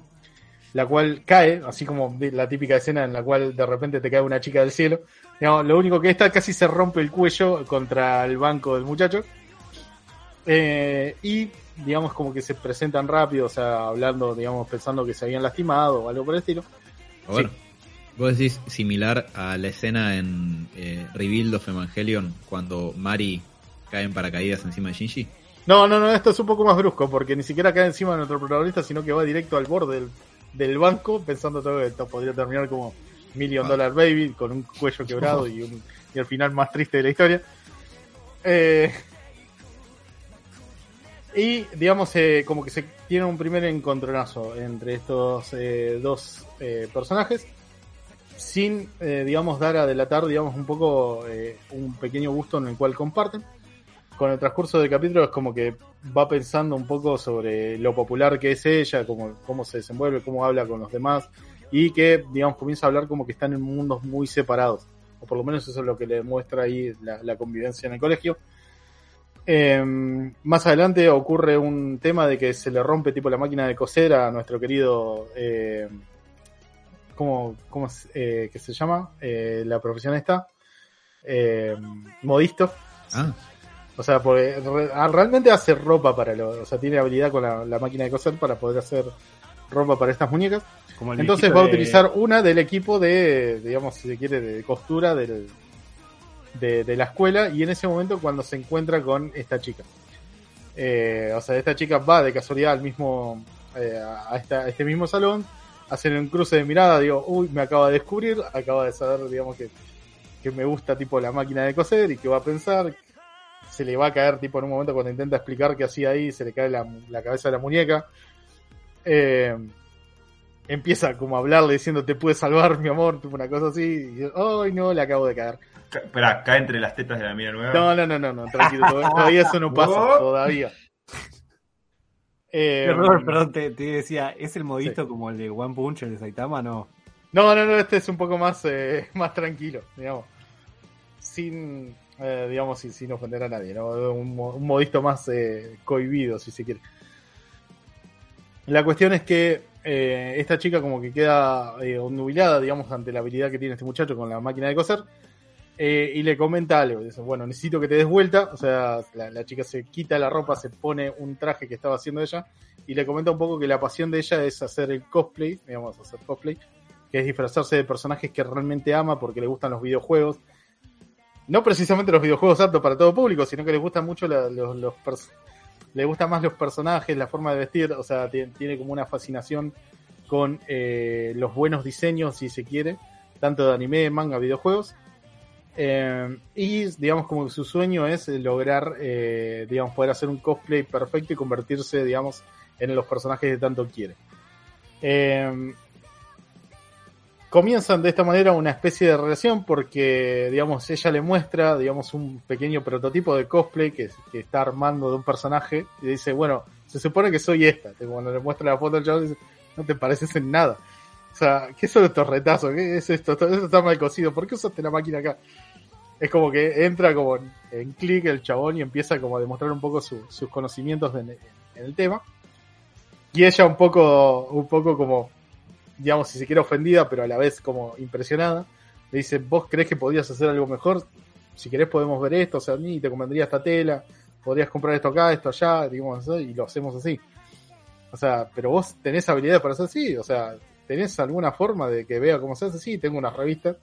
S1: la cual cae, así como la típica escena en la cual de repente te cae una chica del cielo. Digamos, lo único que está casi se rompe el cuello contra el banco del muchacho. Eh, y digamos como que se presentan rápido, o sea, hablando, digamos, pensando que se habían lastimado o algo por el estilo.
S2: Bueno, vos decís similar a la escena en eh, Rebuild of Evangelion cuando Mari cae en paracaídas encima de Shinji.
S1: No, no, no, esto es un poco más brusco, porque ni siquiera cae encima de nuestro protagonista, sino que va directo al borde del, del banco, pensando todo que esto podría terminar como Million
S2: Ah.
S1: Dollar Baby, con un cuello quebrado y, un, y el final más triste de la historia. Eh, y, digamos, eh, como que se tiene un primer encontronazo entre estos eh, dos eh, personajes, sin, eh, digamos, dar a delatar, digamos, un poco eh, un pequeño gusto en el cual comparten con el transcurso del capítulo es como que va pensando un poco sobre lo popular que es ella, cómo, cómo se desenvuelve, cómo habla con los demás y que, digamos, comienza a hablar como que están en mundos muy separados. O por lo menos eso es lo que le muestra ahí la, convivencia en el colegio. Eh, más adelante ocurre un tema de que se le rompe tipo la máquina de coser a nuestro querido... Eh, ¿Cómo, cómo eh, que se llama? Eh, la profesión esta. Eh, modisto.
S2: Ah,
S1: O sea, porque ah, realmente hace ropa para lo, o sea, tiene habilidad con la, la máquina de coser para poder hacer ropa para estas muñecas.
S3: Como el
S1: Entonces va a
S3: de-
S1: utilizar una del equipo de, digamos, si se quiere, de costura del, de, de la escuela y en ese momento cuando se encuentra con esta chica. Eh, o sea, esta chica va de casualidad al mismo, eh, a, esta- a este mismo salón, hacen un cruce de mirada, digo, uy, me acaba de descubrir, acaba de saber, digamos, que, que me gusta tipo la máquina de coser y que va a pensar, se le va a caer tipo en un momento cuando intenta explicar qué hacía ahí, se le cae la, la cabeza de la muñeca. Eh, empieza como a hablarle diciendo te pude salvar mi amor, tipo una cosa así, y yo, ay no, le acabo de caer.
S4: Ca- Esperá, cae entre las tetas de la mina nueva.
S1: No, no, no, no, no, tranquilo, [LAUGHS] todavía, eso no pasa, todavía. Eh,
S3: Robert, perdón, te, te decía, ¿es el modito como el de One Punch, el de Saitama? No.
S1: No, no, no, este es un poco más, eh, [LAUGHS] más tranquilo, digamos. Sin, eh, digamos, sin, sin ofender a nadie, ¿no? Un, un modisto más eh, cohibido, si se quiere. La cuestión es que eh, esta chica como que queda eh, obnubilada, digamos, ante la habilidad que tiene este muchacho con la máquina de coser. eh, y le comenta algo. Bueno, necesito que te des vuelta. O sea, la, la chica se quita la ropa, se pone un traje que estaba haciendo ella. Y le comenta un poco que la pasión de ella es hacer el cosplay, digamos, hacer cosplay que es disfrazarse de personajes que realmente ama porque le gustan los videojuegos. No precisamente los videojuegos aptos para todo público, sino que les gustan mucho los, los pers- le gustan más los personajes, la forma de vestir, o sea, tiene, como una fascinación con eh, los buenos diseños, si se quiere, tanto de anime, manga, videojuegos. Eh, y digamos como su sueño es lograr, eh, digamos, poder hacer un cosplay perfecto y convertirse, digamos, en los personajes que tanto quiere. Comienzan de esta manera una especie de relación porque, digamos, ella le muestra, digamos, un pequeño prototipo de cosplay que, está armando de un personaje y dice, bueno, se supone que soy esta. Cuando le muestra la foto al chavo dice, no te pareces en nada. O sea, ¿qué son estos retazos? ¿Qué es esto? Esto está mal cocido. ¿Por qué usaste la máquina acá? Es como que entra como en, clic el chabón y empieza como a demostrar un poco su- sus conocimientos en, en el tema. Y ella un poco, un poco como, digamos, si se quiere ofendida, pero a la vez como impresionada. Le dice, ¿vos crees que podrías hacer algo mejor? Si querés podemos ver esto, o sea, ni te convendría esta tela, podrías comprar esto acá, esto allá, digamos, y lo hacemos así. O sea, pero vos tenés habilidades para hacer así, o sea, tenés alguna forma de que vea cómo se hace así, tengo unas revistas.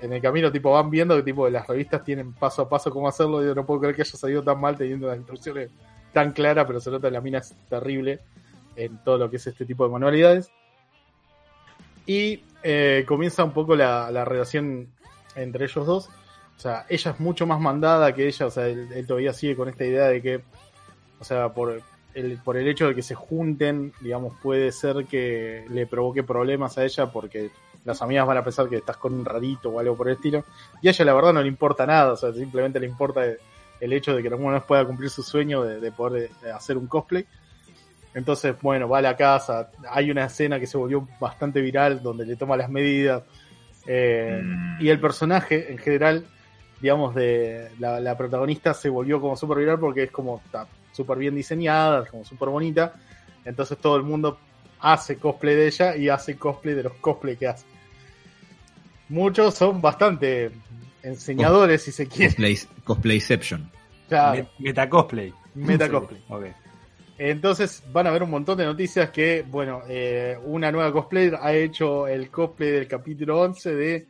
S1: en el camino tipo van viendo que tipo las revistas tienen paso a paso cómo hacerlo. Yo no puedo creer que haya salido tan mal teniendo las instrucciones tan claras, pero se nota que la mina terrible en todo lo que es este tipo de manualidades. Y eh, comienza un poco la, la relación entre ellos dos. O sea, ella es mucho más mandada que ella, o sea, él, todavía sigue con esta idea de que, o sea, por el, por el hecho de que se junten, digamos, puede ser que le provoque problemas a ella porque las amigas van a pensar que estás con un rarito o algo por el estilo. Y a ella la verdad no le importa nada, o sea, simplemente le importa el, hecho de que alguna vez pueda cumplir su sueño de, de poder de hacer un cosplay. Entonces, bueno, va a la casa, hay una escena que se volvió bastante viral donde le toma las medidas. eh,
S4: Mm.
S1: Y el personaje, en general, digamos, de la, la protagonista se volvió como súper viral porque es como está súper bien diseñada, es como súper bonita. Entonces todo el mundo hace cosplay de ella y hace cosplay de los cosplay que hace. Muchos son bastante enseñadores, si se quiere.
S2: Cosplay, cosplayception.
S1: Claro,
S3: Met- Metacosplay.
S1: Metacosplay.
S3: Ok.
S1: Entonces van a ver un montón de noticias que, bueno, eh, una nueva cosplayer ha hecho el cosplay del capítulo 11 de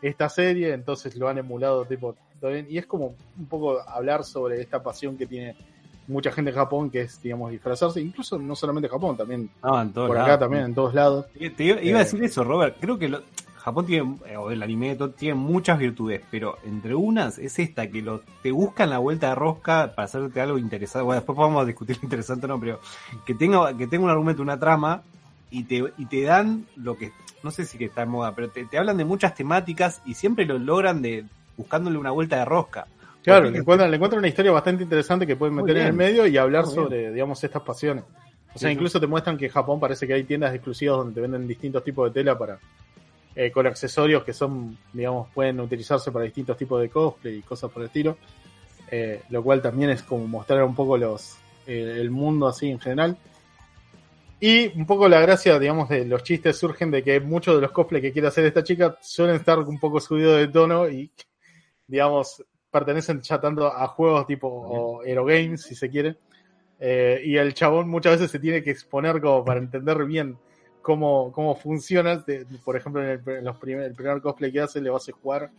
S1: esta serie, entonces lo han emulado tipo y es como un poco hablar sobre esta pasión que tiene mucha gente en Japón, que es, digamos, disfrazarse, incluso no solamente en Japón, también
S3: en todos
S1: por acá
S3: lados.
S1: también, en todos lados.
S3: Te, te iba iba
S1: Eh.
S3: a decir eso, Robert. Creo que lo- Japón tiene, eh, o el anime todo, tiene muchas virtudes, pero entre unas es esta, que lo, te buscan la vuelta de rosca para hacerte algo interesante. Bueno, después podemos discutir [LAUGHS] lo interesante o no, pero que tenga, que tenga un argumento, una trama, y te, y te dan lo que, no sé si que está en moda, pero te, te hablan de muchas temáticas y siempre lo logran de buscándole una vuelta de rosca.
S1: Claro, le encuentran, le encuentran una historia bastante interesante que pueden meter en el medio y hablar
S3: Muy bien.
S1: sobre, digamos, estas pasiones. O sea, incluso te muestran que en Japón parece que hay tiendas exclusivas donde te venden distintos tipos de tela para eh, con accesorios que son, digamos, pueden utilizarse para distintos tipos de cosplay y cosas por el estilo. Eh, lo cual también es como mostrar un poco los eh, el mundo así en general. Y un poco la gracia, digamos, de los chistes surgen de que muchos de los cosplays que quiere hacer esta chica suelen estar un poco subidos de tono y, digamos, pertenecen ya tanto a juegos tipo o Hero Games, si se quiere. Eh, y el chabón muchas veces se tiene que exponer como para entender bien cómo, cómo funciona. Por ejemplo, en, el, los primer, el primer cosplay que hace le vas a jugar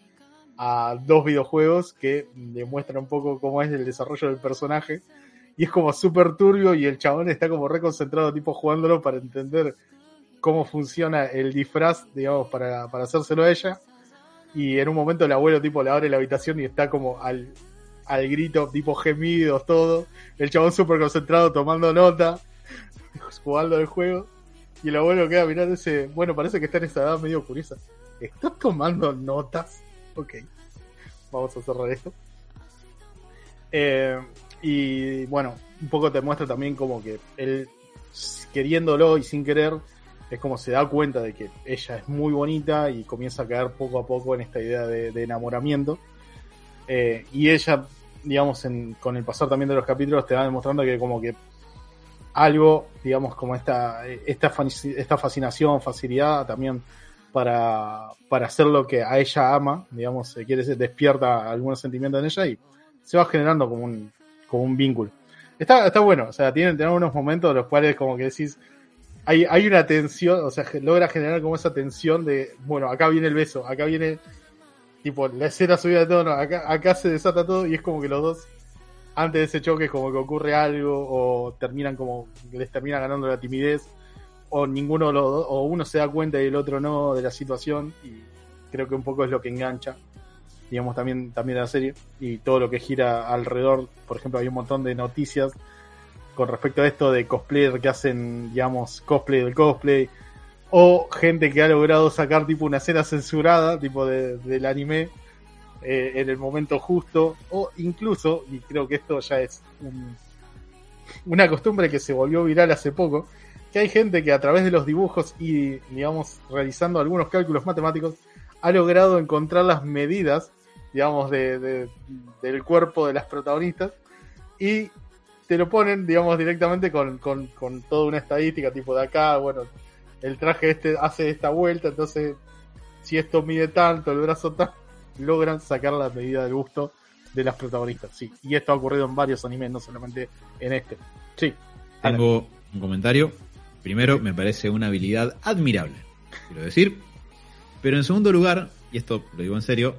S1: a dos videojuegos que demuestran un poco cómo es el desarrollo del personaje. Y es como súper turbio y el chabón está como reconcentrado tipo jugándolo para entender cómo funciona el disfraz, digamos, para, para hacérselo a ella. Y en un momento el abuelo tipo le abre la habitación y está como al, al grito, tipo gemidos, todo. El chabón súper concentrado tomando nota, jugando el juego. Y el abuelo queda mirando y dice, bueno, parece que está en esa edad medio curiosa. ¿Estás tomando notas? Ok. Vamos a cerrar esto. Eh, y bueno, un poco te muestra también como que él, queriéndolo y sin querer, es como se da cuenta de que ella es muy bonita y comienza a caer poco a poco en esta idea de, enamoramiento. Eh, y ella, digamos, en- con el pasar también de los capítulos, te va demostrando que como que algo, digamos, como esta, esta, esta fascinación, facilidad también para, para hacer lo que a ella ama, digamos, se quiere decir, despierta algunos sentimientos en ella y se va generando como un, como un vínculo. Está, está bueno, o sea, tienen, tienen unos momentos en los cuales como que decís, hay, hay una tensión, o sea, logra generar como esa tensión de, bueno, acá viene el beso, acá viene, tipo, la escena subida de tono, acá, acá se desata todo y es como que los dos, antes de ese choque, como que ocurre algo o terminan como, les termina ganando la timidez o ninguno dos, o uno se da cuenta y el otro no de la situación y creo que un poco es lo que engancha digamos también también la serie y todo lo que gira alrededor. Por ejemplo hay un montón de noticias con respecto a esto de cosplayer que hacen digamos cosplay del cosplay o gente que ha logrado sacar tipo una escena censurada tipo de- del anime eh, en el momento justo o incluso y creo que esto ya es un- una costumbre que se volvió viral hace poco que hay gente que a través de los dibujos y, digamos, realizando algunos cálculos matemáticos, ha logrado encontrar las medidas, digamos, de, de- del cuerpo de las protagonistas y te lo ponen, digamos, directamente con, con, con toda una estadística, tipo de acá, bueno, el traje este hace esta vuelta, entonces, si esto mide tanto, el brazo tanto, logran sacar la medida del gusto de las protagonistas, sí. Y esto ha ocurrido en varios animes, no solamente en este. Sí.
S2: Tengo un comentario. Primero, me parece una habilidad admirable, quiero decir. Pero en segundo lugar, y esto lo digo en serio,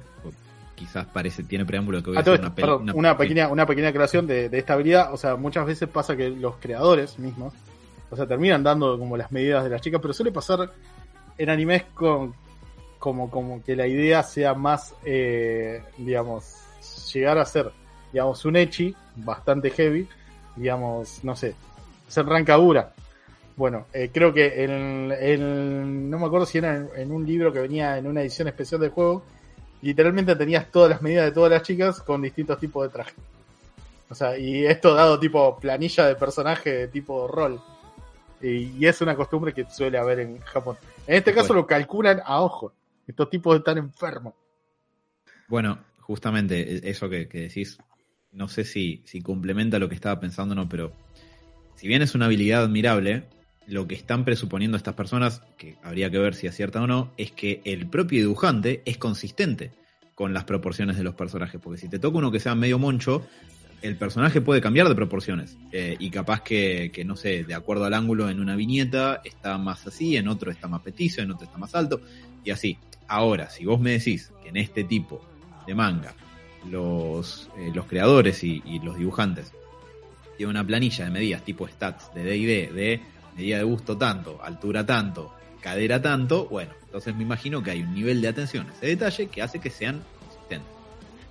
S2: quizás parece, tiene preámbulo que voy
S1: a
S2: a hacer
S1: una,
S2: una, peli-
S1: una, pequeña, una pequeña creación de, de esta habilidad. O sea, muchas veces pasa que los creadores mismos, o sea, terminan dando como las medidas de las chicas, pero suele pasar en animes con como, como que la idea sea más, eh, digamos, llegar a ser, digamos, un echi bastante heavy, digamos, no sé, ser rancadura. Bueno, eh, creo que en, en- no me acuerdo si era en, en un libro que venía en una edición especial del juego, literalmente tenías todas las medidas de todas las chicas con distintos tipos de traje. O sea, y esto dado tipo planilla de personaje de tipo rol. Y, y es una costumbre que suele haber en Japón. En este caso lo calculan a ojo. Estos tipos están enfermos.
S2: Bueno, justamente e- eso que, que decís, no sé si, si complementa lo que estaba pensando o no, pero si bien es una habilidad admirable, lo que están presuponiendo estas personas, que habría que ver si acierta o no, es que el propio dibujante es consistente con las proporciones de los personajes. Porque si te toca uno que sea medio moncho, el personaje puede cambiar de proporciones. eh, y capaz que, que, no sé, de acuerdo al ángulo en una viñeta está más así, en otro está más petizo, en otro está más alto, y así. Ahora, si vos me decís que en este tipo de manga los, eh, los creadores y, y los dibujantes tienen una planilla de medidas tipo stats de D&D, de medida de gusto tanto, altura tanto, cadera tanto, bueno, entonces me imagino que hay un nivel de atención a ese detalle que hace que sean consistentes.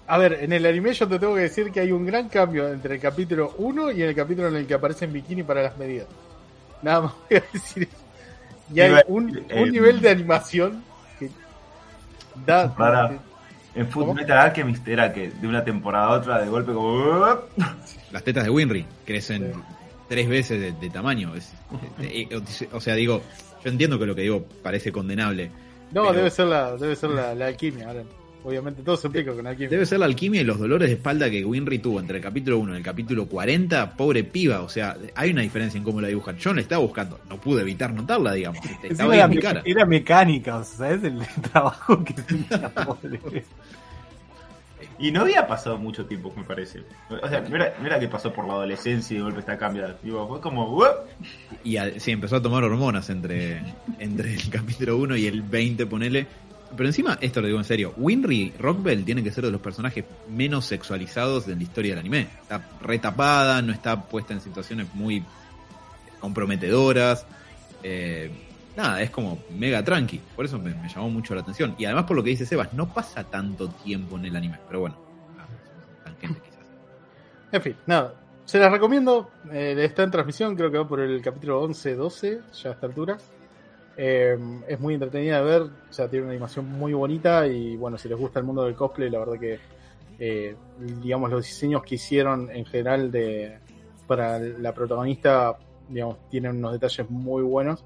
S1: A ver, en el anime yo te tengo que decir que hay un gran cambio entre el capítulo 1 y el capítulo en el que aparece en bikini para las medidas. Nada más voy a decir eso. Y hay un,
S4: Eh,
S1: un nivel de animación que da...
S4: Para. En Food
S1: ¿Cómo?
S4: Metal Alchemist era que de una temporada a otra de golpe como. [LAUGHS]
S2: Las tetas de Winry crecen
S1: Sí.
S2: tres veces de, de tamaño. es- o sea, digo, yo entiendo que lo que digo parece condenable.
S1: No,
S2: pero-
S1: debe ser la, debe ser la, la alquimia, Alan. Obviamente todo se implica con alquimia.
S2: Debe ser la alquimia y los dolores de espalda que Winry tuvo entre el capítulo 1 y el capítulo 40. Pobre piba, o sea, hay una diferencia en cómo la dibujan. Yo la estaba buscando, no pude evitar notarla, digamos. [LAUGHS]
S3: Encima
S2: Estaba
S3: era,
S2: en mi cara.
S3: era mecánica, o sea, ¿sabes el [LAUGHS] trabajo que tenía pobre?
S4: Y no había pasado mucho tiempo, me parece. O sea, no era, no era que pasó por la adolescencia y de golpe está cambiada. Digo, fue como.
S2: Y a- sí, empezó a tomar hormonas entre, entre el capítulo 1 y el 20, ponele. Pero encima, esto lo digo en serio, Winry Rockbell tiene que ser de los personajes menos sexualizados de la historia del anime. Está retapada, no está puesta en situaciones muy comprometedoras. Eh, nada, es como mega tranqui. Por eso me, me llamó mucho la atención. Y además por lo que dice Sebas, no pasa tanto tiempo en el anime. Pero bueno, ah, tangente quizás.
S1: En fin, nada. Se las recomiendo. eh, está en transmisión, creo que va por el capítulo 11-12, ya a esta altura. Eh, es muy entretenida de ver, o sea, tiene una animación muy bonita y bueno, si les gusta el mundo del cosplay, la verdad que, eh, digamos, los diseños que hicieron en general de para la protagonista, digamos, tienen unos detalles muy buenos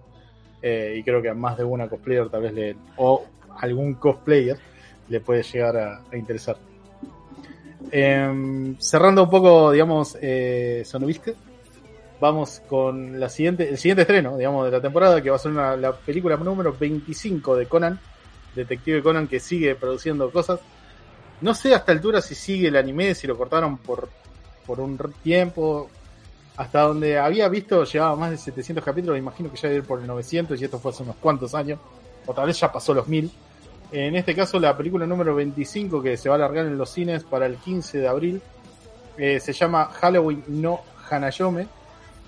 S1: eh, y creo que a más de una cosplayer tal vez le, o algún cosplayer le puede llegar a, interesar. Em, cerrando un poco, digamos, eh, Sonobisque, vamos con la siguiente, el siguiente estreno, digamos, de la temporada, que va a ser una- la película número 25 de Conan, Detective Conan, que sigue produciendo cosas. No sé a esta altura si sigue el anime, si lo cortaron por, por un tiempo. Hasta donde había visto, llevaba más de 700 capítulos, imagino que ya ir por el 900 y esto fue hace unos cuantos años, o tal vez ya pasó los 1000. En este caso, la película número 25 que se va a alargar en los cines para el 15 de abril eh, se llama Halloween no Hanayome,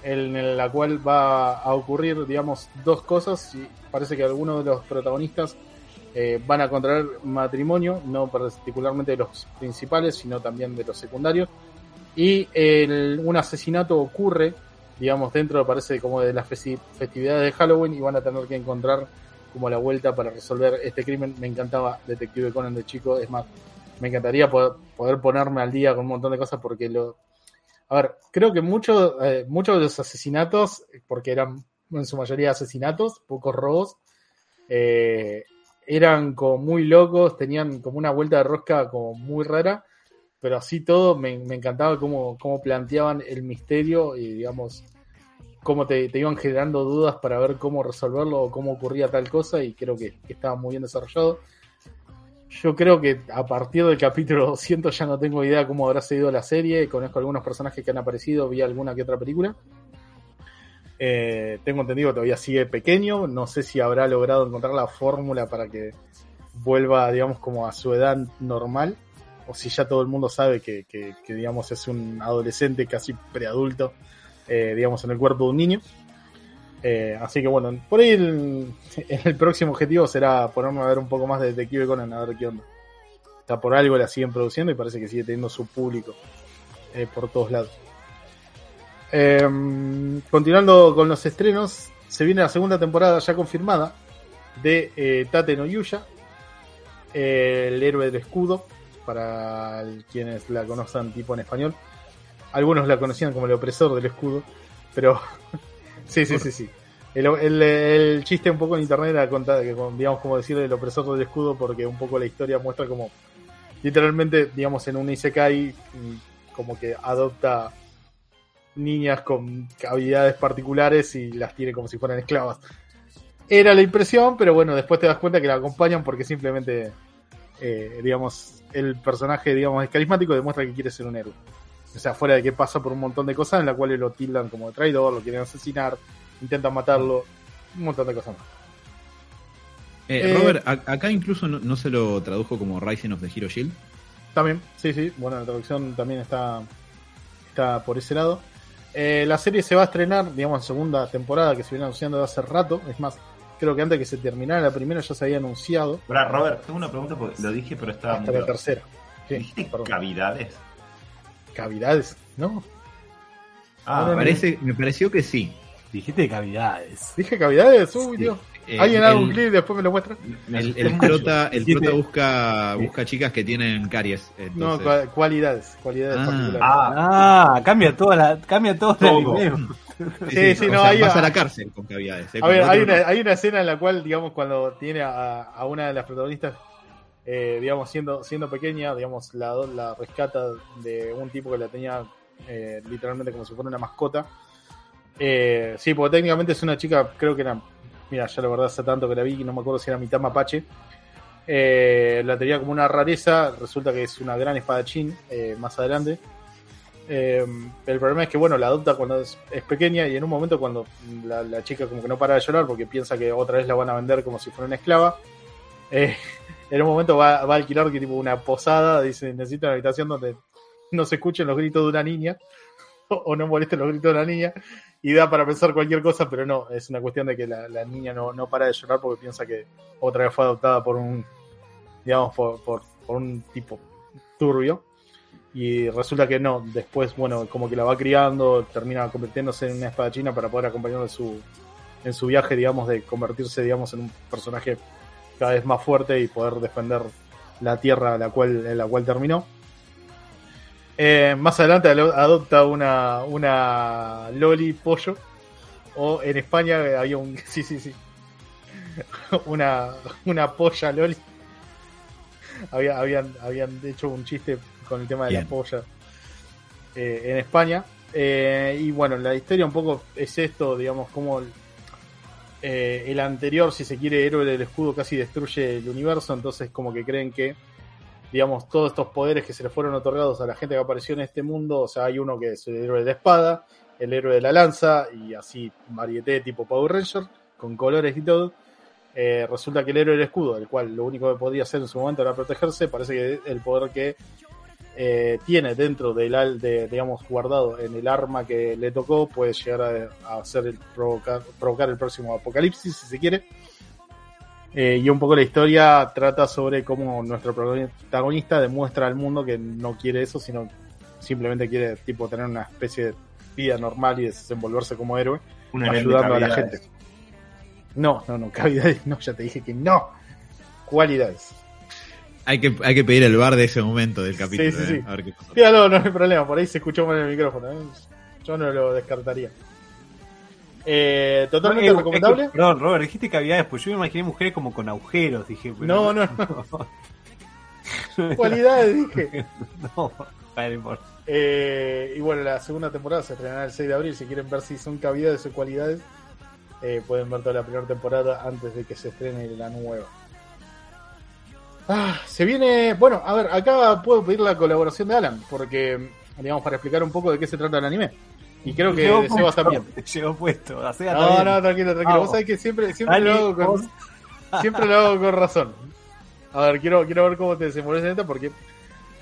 S1: en la cual va a ocurrir, digamos, dos cosas. Y parece que algunos de los protagonistas eh, van a contraer matrimonio, no particularmente de los principales, sino también de los secundarios. Y el- un asesinato ocurre, digamos, dentro, parece como de las festi- festividades de Halloween y van a tener que encontrar como la vuelta para resolver este crimen. Me encantaba Detective Conan de chico, es más, me encantaría poder, poder ponerme al día con un montón de cosas porque lo... A ver, creo que muchos eh, muchos de los asesinatos, porque eran en su mayoría asesinatos, pocos robos, eh, eran como muy locos, tenían como una vuelta de rosca como muy rara, pero así todo me, me encantaba cómo, cómo planteaban el misterio y digamos cómo te, te iban generando dudas para ver cómo resolverlo o cómo ocurría tal cosa y creo que, que estaba muy bien desarrollado. Yo creo que a partir del capítulo 200 ya no tengo idea cómo habrá seguido la serie. Conozco algunos personajes que han aparecido, vi alguna que otra película. Eh, tengo entendido que todavía sigue pequeño. No sé si habrá logrado encontrar la fórmula para que vuelva, digamos, como a su edad normal, o si ya todo el mundo sabe que, que, que, digamos, es un adolescente casi preadulto, eh, digamos, en el cuerpo de un niño. Eh, así que bueno, por ahí el, [LAUGHS] el, próximo objetivo será ponerme a ver un poco más de Detective Conan, a ver qué onda. Está por algo, la siguen produciendo y parece que sigue teniendo su público eh, por todos lados. Em, continuando con los estrenos, se viene la segunda temporada ya confirmada de eh, Tate no Yuya, el héroe del escudo, para quienes la conocen tipo en español. Algunos la conocían como el opresor del escudo, pero [LAUGHS] sí, sí, sí, sí. El, el, el, chiste un poco en internet era contar, digamos, como decir el opresor del escudo, porque un poco la historia muestra como literalmente, digamos, en un Isekai, como que adopta niñas con habilidades particulares y las tiene como si fueran esclavas. Era la impresión, pero bueno, después te das cuenta que la acompañan porque simplemente, eh, digamos, el personaje, digamos, es carismático y demuestra que quiere ser un héroe. O sea, fuera de que pasa por un montón de cosas en las cuales lo tildan como de traidor, lo quieren asesinar, intentan matarlo, un montón de cosas más.
S2: Eh, eh, Robert, acá incluso no, no, se lo tradujo como Rising of the Hero Shield.
S1: También, sí, sí. Bueno, la traducción también está, está por ese lado. Eh, la serie se va a estrenar, digamos, en segunda temporada que se viene anunciando de hace rato. Es más, creo que antes que se terminara la primera ya se había anunciado.
S4: Ahora, Robert, tengo una pregunta porque lo dije, pero estaba.
S1: Hasta la tercera.
S4: ¿Sí? ¿Dijiste cavidades?
S1: ¿Cavidades? ¿No?
S2: Ah, me, parece, me pareció que sí.
S3: Dijiste cavidades.
S1: Dije cavidades, uy, sí. Dios. Eh, ¿Alguien haga un clip y después me lo muestra?
S2: El, el prota, el prota busca, busca chicas que tienen caries.
S1: Entonces... No, cualidades, cualidades
S3: ah,
S1: particulares.
S3: Ah, ah, cambia toda la, cambia todo, todo. el anime.
S1: Sí, sí, no,
S2: sea,
S1: hay,
S2: vas a la cárcel con cavidades. Eh,
S1: a ver, hay una, hay una escena en la cual, digamos, cuando tiene a, a una de las protagonistas, eh, digamos, siendo, siendo pequeña, digamos, la, rescata de un tipo que la tenía eh, literalmente como si fuera una mascota. Eh, sí, porque técnicamente es una chica, creo que era mira, ya la verdad hace tanto que la vi, no me acuerdo si era mitad mapache. La tenía como una rareza, resulta que es una gran espadachín más adelante. El problema es que, bueno, la adopta cuando es, pequeña y en un momento cuando la, chica como que no para de llorar porque piensa que otra vez la van a vender como si fuera una esclava. En un momento va, a alquilar que tipo una posada, dice, necesito una habitación donde no se escuchen los gritos de una niña o no molesten los gritos de la niña y da para pensar cualquier cosa, pero no, es una cuestión de que la, la niña no, no, para de llorar porque piensa que otra vez fue adoptada por un, digamos, por, por, por, un tipo turbio. Y resulta que no, después, bueno, como que la va criando, termina convirtiéndose en una espadachina para poder acompañarlo en su, en su viaje, digamos, de convertirse, digamos, en un personaje cada vez más fuerte y poder defender la tierra la cual, en la cual terminó. Eh, más adelante adopta una, una Loli pollo. O en España había un. [LAUGHS] Sí, sí, sí. Una, una polla Loli. Había, habían, habían hecho un chiste con el tema de Bien. la polla eh, en España. Eh, y bueno, la historia un poco es esto, digamos, como el, eh, el anterior, si se quiere, héroe del escudo casi destruye el universo. Entonces, como que creen que digamos, todos estos poderes que se le fueron otorgados a la gente que apareció en este mundo. O sea, hay uno que es el héroe de la espada, el héroe de la lanza, y así varieté tipo Power Ranger, con colores y todo. Eh, resulta que el héroe del escudo, el cual lo único que podía hacer en su momento era protegerse, parece que el poder que eh, tiene dentro del, de, digamos, guardado en el arma que le tocó, puede llegar a, a hacer el provocar, provocar el próximo apocalipsis, si se quiere. Eh, y un poco la historia trata sobre cómo nuestro protagonista demuestra al mundo que no quiere eso, sino simplemente quiere tipo tener una especie de vida normal y desenvolverse como héroe,
S4: una
S1: ayudando a la gente. No, no, no, cavidades, [LAUGHS] no, ya te dije que no. Cualidades.
S2: Hay que, hay que pedir el bar de ese momento del capítulo.
S1: Sí, sí, sí.
S2: Eh, a ver qué pasa.
S1: Fíjalo, no hay problema, por ahí se escuchó mal el micrófono. ¿eh? Yo no lo descartaría. Eh, totalmente
S3: no,
S1: recomendable.
S3: Es que, perdón, Robert, dijiste cavidades, pues yo me imaginé mujeres como con agujeros, dije.
S1: No, no, [LAUGHS] no. [LAUGHS] Cualidades, dije. [LAUGHS]
S3: no, vale, por...
S1: eh, y bueno, la segunda temporada se estrenará el 6 de abril. Si quieren ver si son cavidades o cualidades, eh, pueden ver toda la primera temporada antes de que se estrene la nueva. Ah, se viene. Bueno, a ver, acá puedo pedir la colaboración de Alan, porque, digamos, para explicar un poco de qué se trata el anime. Y creo que
S3: Llegó
S1: de Sebas también.
S3: Llegó puesto.
S1: No,
S3: está
S1: no, tranquilo, tranquilo. Vos sabés que siempre, siempre,
S3: Dale,
S1: lo hago con,
S3: vos. [LAUGHS]
S1: siempre lo hago con razón. A ver, quiero, quiero ver cómo te desenvolves en esta porque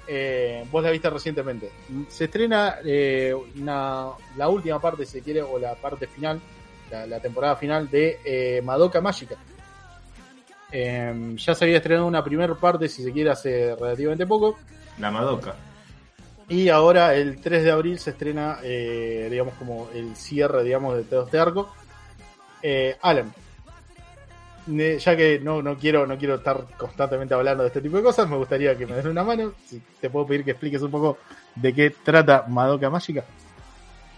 S1: eh, vos la viste recientemente. Se estrena eh, una- la última parte, si se quiere, o la parte final, la, la temporada final de eh, Madoka Mágica. Eh, ya se había estrenado una primera parte, si se quiere, hace relativamente poco.
S4: La Madoka.
S1: Y ahora, el 3 de abril, se estrena, eh, digamos, como el cierre, digamos, de todo este arco. Eh, Alan, ya que no, no, quiero, no quiero estar constantemente hablando de este tipo de cosas, me gustaría que me des una mano. Si te puedo pedir que expliques un poco de qué trata Madoka Mágica.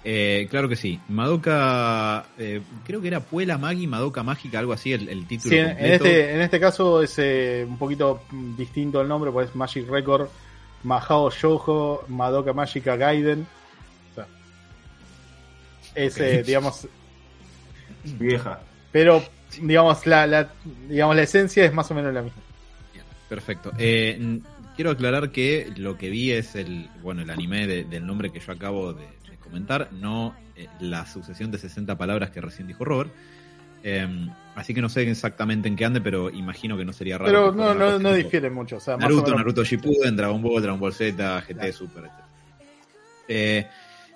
S2: Eh, claro que sí. Madoka, eh, creo que era Puela Magi, Madoka Mágica, algo así, el, el título
S1: Sí, en, este, en este caso es eh, un poquito distinto el nombre, pues es Magic Record, Mahao Shoujo, Madoka Mágica Gaiden. O sea, es, eh,
S2: Ok.
S1: digamos,
S4: Vieja.
S1: pero digamos la, la, digamos la esencia es más o menos la misma.
S2: Bien, Perfecto. Eh, quiero aclarar que lo que vi es el, bueno, el anime de- del nombre que yo acabo de, de comentar, no eh, la sucesión de 60 palabras que recién dijo Robert. Eh, así que no sé exactamente en qué ande, pero imagino que no sería raro.
S1: Pero no, no, no difiere mucho. O sea,
S2: Naruto,
S1: menos-
S2: Naruto Shippuden, Dragon Ball, Dragon Ball Z, GT,
S1: Claro.
S2: Super, etc. Eh,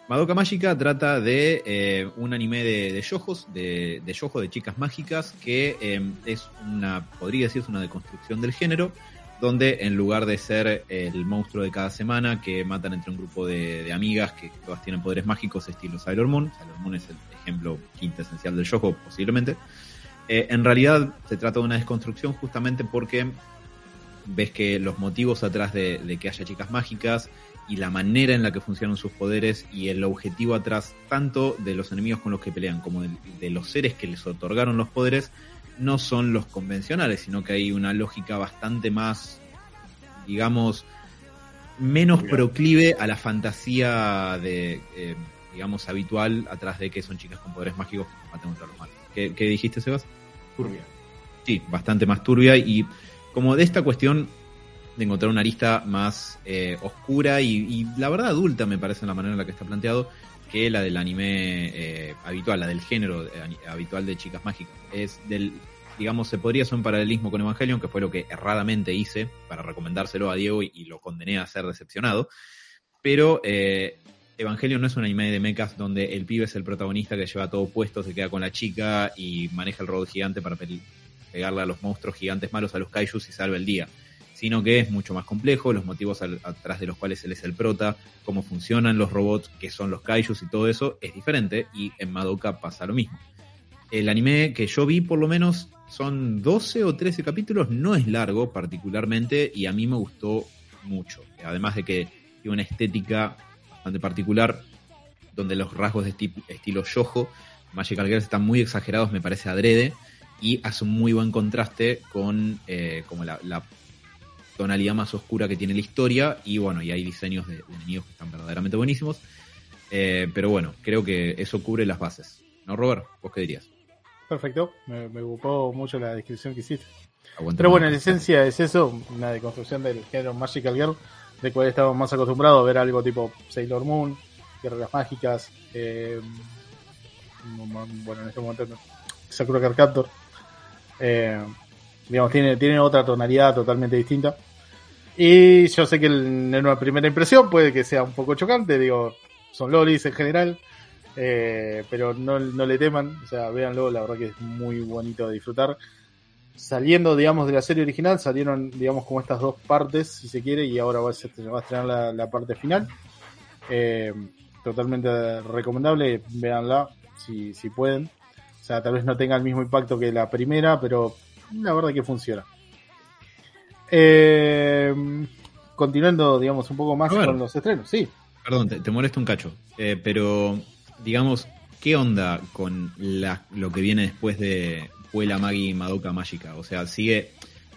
S2: Madoka Mágica trata de eh, un anime de, de youjos, de, de yojo, de chicas mágicas, que eh, es una, podría decirse una deconstrucción del género, donde en lugar de ser el monstruo de cada semana que matan entre un grupo de, de amigas que todas tienen poderes mágicos estilo Sailor Moon, Sailor Moon es el ejemplo quintesencial del yojo posiblemente, eh, en realidad se trata de una desconstrucción justamente porque ves que los motivos atrás de, de que haya chicas mágicas y la manera en la que funcionan sus poderes y el objetivo atrás tanto de los enemigos con los que pelean como de los seres que les otorgaron los poderes no son los convencionales, sino que hay una lógica bastante más, digamos, menos proclive a la fantasía de, eh, digamos, habitual atrás de que son chicas con poderes mágicos que combaten contra los malos. ¿Qué, qué dijiste, Sebas?
S4: Turbia.
S2: Sí, bastante más turbia y como de esta cuestión de encontrar una arista más eh, oscura y, y la verdad adulta me parece en la manera en la que está planteado que la del anime eh, habitual, la del género eh, habitual de chicas mágicas. Es del, digamos, se podría hacer un paralelismo con Evangelion, que fue lo que erradamente hice para recomendárselo a Diego y, lo condené a ser decepcionado. Pero eh, Evangelion no es un anime de mechas donde el pibe es el protagonista que lleva todo puesto, se queda con la chica y maneja el robot gigante para pe- pegarle a los monstruos gigantes malos, a los kaijus y salva el día. Sino que es mucho más complejo, los motivos atrás de los cuales él es el prota, cómo funcionan los robots que son los kaijus y todo eso es diferente y en Madoka pasa lo mismo. El anime que yo vi por lo menos son 12 o 13 capítulos, no es largo particularmente y a mí me gustó mucho. Además de que tiene una estética bastante particular donde los rasgos de esti- estilo yojo, Magical Girls están muy exagerados, me parece adrede, y hace un muy buen contraste con eh, como la tonalidad más oscura que tiene la historia, y bueno, y hay diseños de, de enemigos que están verdaderamente buenísimos. Eh, pero bueno, creo que eso cubre las bases. ¿No, Robert? ¿Vos qué dirías?
S1: Perfecto, me, me gustó mucho la descripción que hiciste. Pero bueno, en esencia es eso, una deconstrucción del género Magical Girl, de cual estamos más acostumbrados a ver algo tipo Sailor Moon, Guerreras Mágicas, eh, bueno, en este momento Sakura Card Captor. Eh, digamos, tiene, tiene otra tonalidad totalmente distinta. Y yo sé que en una primera impresión puede que sea un poco chocante, digo, son lolis en general, eh, pero no, no le teman, o sea, véanlo, la verdad que es muy bonito de disfrutar saliendo, digamos, de la serie original, salieron, digamos, como estas dos partes, si se quiere, y ahora va a, va a estrenar la, la parte final. Eh, totalmente recomendable, véanla si, si pueden. O sea, tal vez no tenga el mismo impacto que la primera, pero la verdad que funciona. Eh, continuando, digamos, un poco más
S2: ver.
S1: con los estrenos, sí.
S2: Perdón, te, te molesto un cacho. Eh, pero, digamos, ¿qué onda con la, lo que viene después de Puela Magi Madoka Mágica? O sea, sigue,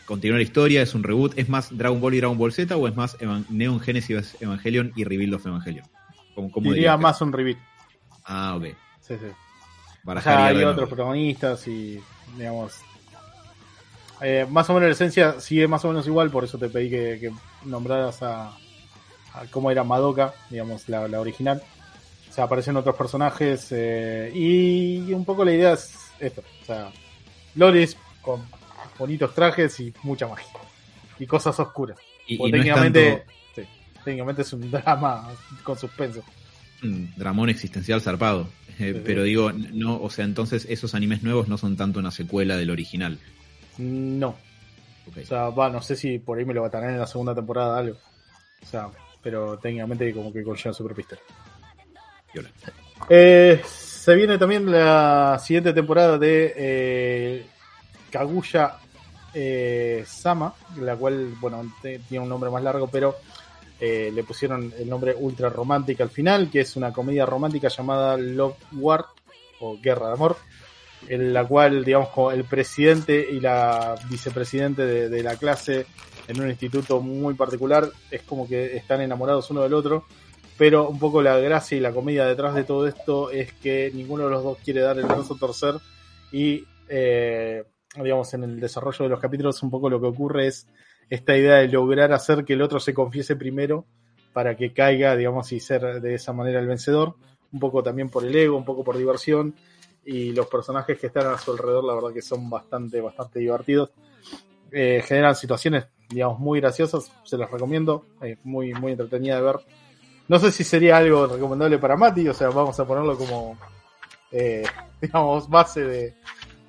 S2: continúa la historia, es un reboot, ¿es más Dragon Ball y Dragon Ball Z o es más Evan- Neon Genesis Evangelion y Rebuild of Evangelion? ¿Cómo, cómo
S1: Diría
S2: que-
S1: más un reveal.
S2: Ah, ok.
S1: Sí, sí.
S2: Y
S1: hay otros protagonistas y, digamos, eh, más o menos la esencia sigue más o menos igual, por eso te pedí que, que nombraras a, a cómo era Madoka, digamos, la, la original. O sea, aparecen otros personajes eh, y un poco la idea es esto, o sea, Lolis con bonitos trajes y mucha magia. y cosas oscuras.
S2: Y, y no es
S1: técnicamente,
S2: tanto
S1: sí, técnicamente es un drama con suspenso.
S2: un dramón existencial zarpado. Eh,
S1: Sí, sí.
S2: pero digo, no, o sea, entonces esos animes nuevos no son tanto una secuela del original.
S1: No, o sea, va, no sé si por ahí me lo va a tener en la segunda temporada algo. O sea, pero técnicamente como que conlleva su propia historia.
S2: Piola.
S1: Eh, se viene también la siguiente temporada de eh, Kaguya eh, Sama, la cual, bueno, tiene un nombre más largo, pero eh, le pusieron el nombre Ultra Romántica al final, que es una comedia romántica llamada Love War o Guerra de Amor, en la cual, digamos, el presidente y la vicepresidente de, de la clase en un instituto muy particular es como que están enamorados uno del otro. Pero un poco la gracia y la comedia detrás de todo esto es que ninguno de los dos quiere dar el brazo torcer y eh, digamos en el desarrollo de los capítulos un poco lo que ocurre es esta idea de lograr hacer que el otro se confiese primero para que caiga digamos y ser de esa manera el vencedor un poco también por el ego un poco por diversión y los personajes que están a su alrededor la verdad que son bastante bastante divertidos Eh, generan situaciones digamos muy graciosas se los recomiendo es muy muy entretenida de ver no sé si sería algo recomendable para Mati, o sea, vamos a ponerlo como, eh, [LAUGHS] digamos, base de,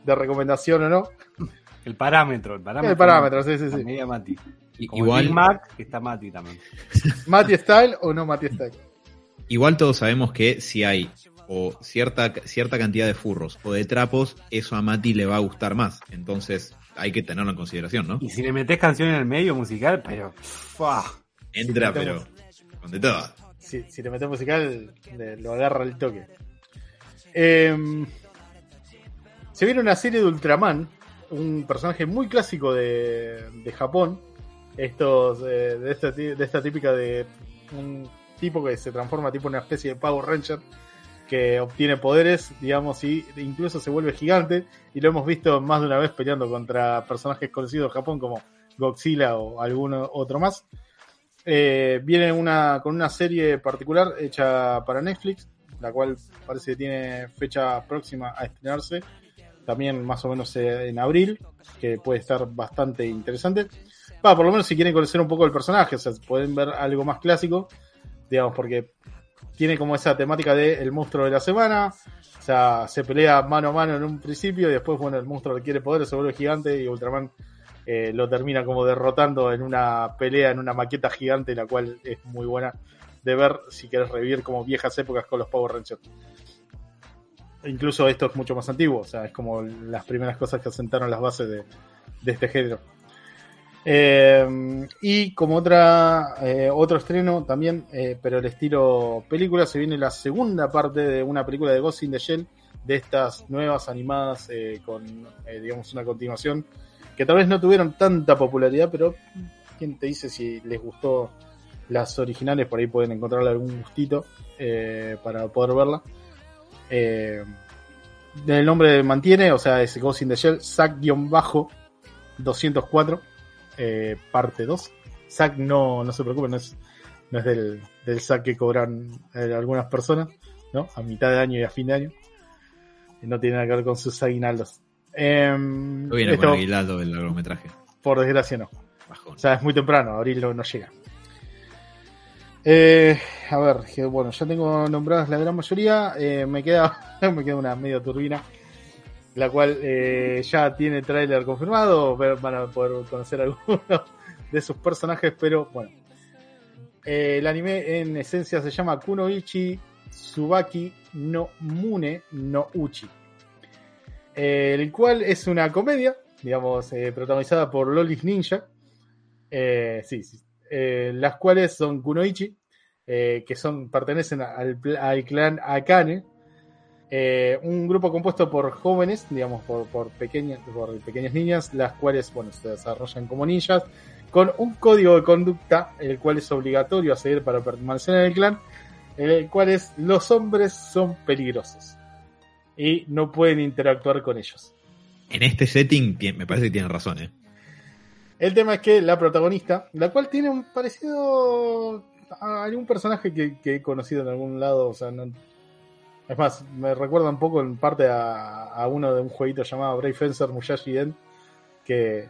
S1: de recomendación o no.
S3: El parámetro, el parámetro.
S1: El parámetro, sí, sí, sí.
S3: media Mati. Como
S2: igual,
S3: el Big Mac, que está Mati también. [LAUGHS]
S1: Mati Style o no Mati Style.
S2: igual todos sabemos que si hay o cierta, cierta cantidad de furros o de trapos, eso a Mati le va a gustar más. Entonces hay que tenerlo en consideración, ¿no?
S3: Y si le metes canción en el medio musical, pero. ¡fua!
S2: Entra, pero con de todo.
S1: Si, si le metes musical, lo agarra el toque. Em, se viene una serie de Ultraman, un personaje muy clásico de, de Japón. Estos, eh, de, esta, de esta típica de un tipo que se transforma tipo en una especie de Power Ranger que obtiene poderes, digamos, y incluso se vuelve gigante. Y lo hemos visto más de una vez peleando contra personajes conocidos de Japón como Godzilla o alguno otro más. Eh, viene una, con una serie particular hecha para Netflix, la cual parece que tiene fecha próxima a estrenarse, también más o menos en abril, que puede estar bastante interesante. Va, por lo menos si quieren conocer un poco el personaje, o sea, pueden ver algo más clásico, digamos, porque tiene como esa temática de el monstruo de la semana, o sea, se pelea mano a mano en un principio y después, bueno, el monstruo adquiere poder, se vuelve gigante y Ultraman eh, lo termina como derrotando en una pelea, en una maqueta gigante, la cual es muy buena de ver si quieres revivir como viejas épocas con los Power Rangers. Incluso esto es mucho más antiguo, o sea, es como las primeras cosas que asentaron las bases de, de este género. Eh, y como otra eh, otro estreno también, eh, pero el estilo película, se viene la segunda parte de una película de Ghost in the Shell, de estas nuevas animadas eh, con, digamos, una continuación que tal vez no tuvieron tanta popularidad, pero quién te dice si les gustó las originales, por ahí pueden encontrarle algún gustito para poder verla. El nombre mantiene, o sea, es Ghost in the Shell, SAC-204, eh, parte 2. SAC no, no se preocupen, no es, no es del, del SAC que cobran eh, algunas personas, ¿no? A mitad de año y a fin de año. No tiene nada que ver con sus aguinaldos. Em,
S2: No viene
S1: esto,
S2: con Aguinaldo del largometraje.
S1: por desgracia no.
S2: Bajón.
S1: O sea, es muy temprano, abril no, no llega. Eh, a ver, bueno, ya tengo nombradas la gran mayoría. eh, me queda [LAUGHS] me queda una media turbina, la cual eh, ya tiene tráiler confirmado. Van a poder conocer [LAUGHS] algunos de sus personajes, pero bueno. Eh, el anime en esencia se llama Kunoichi Tsubaki no Mune no Uchi. Eh, el cual es una comedia, digamos, protagonizada por Lolis Ninja. Sí, las cuales son Kunoichi, que son, pertenecen al, al clan Akane. Eh, un grupo compuesto por jóvenes, digamos, por, por, pequeñas, por pequeñas niñas, las cuales, bueno, se desarrollan como ninjas, con un código de conducta, el cual es obligatorio a seguir para permanecer en el clan, el cual es los hombres son peligrosos y no pueden interactuar con ellos.
S2: En este setting me parece que tiene razón, ¿eh?
S1: El tema es que la protagonista, la cual tiene un parecido a algún personaje que, que he conocido en algún lado, o sea, no- es más, me recuerda un poco en parte a, a uno de un jueguito llamado Brave Fencer Musashi Den, que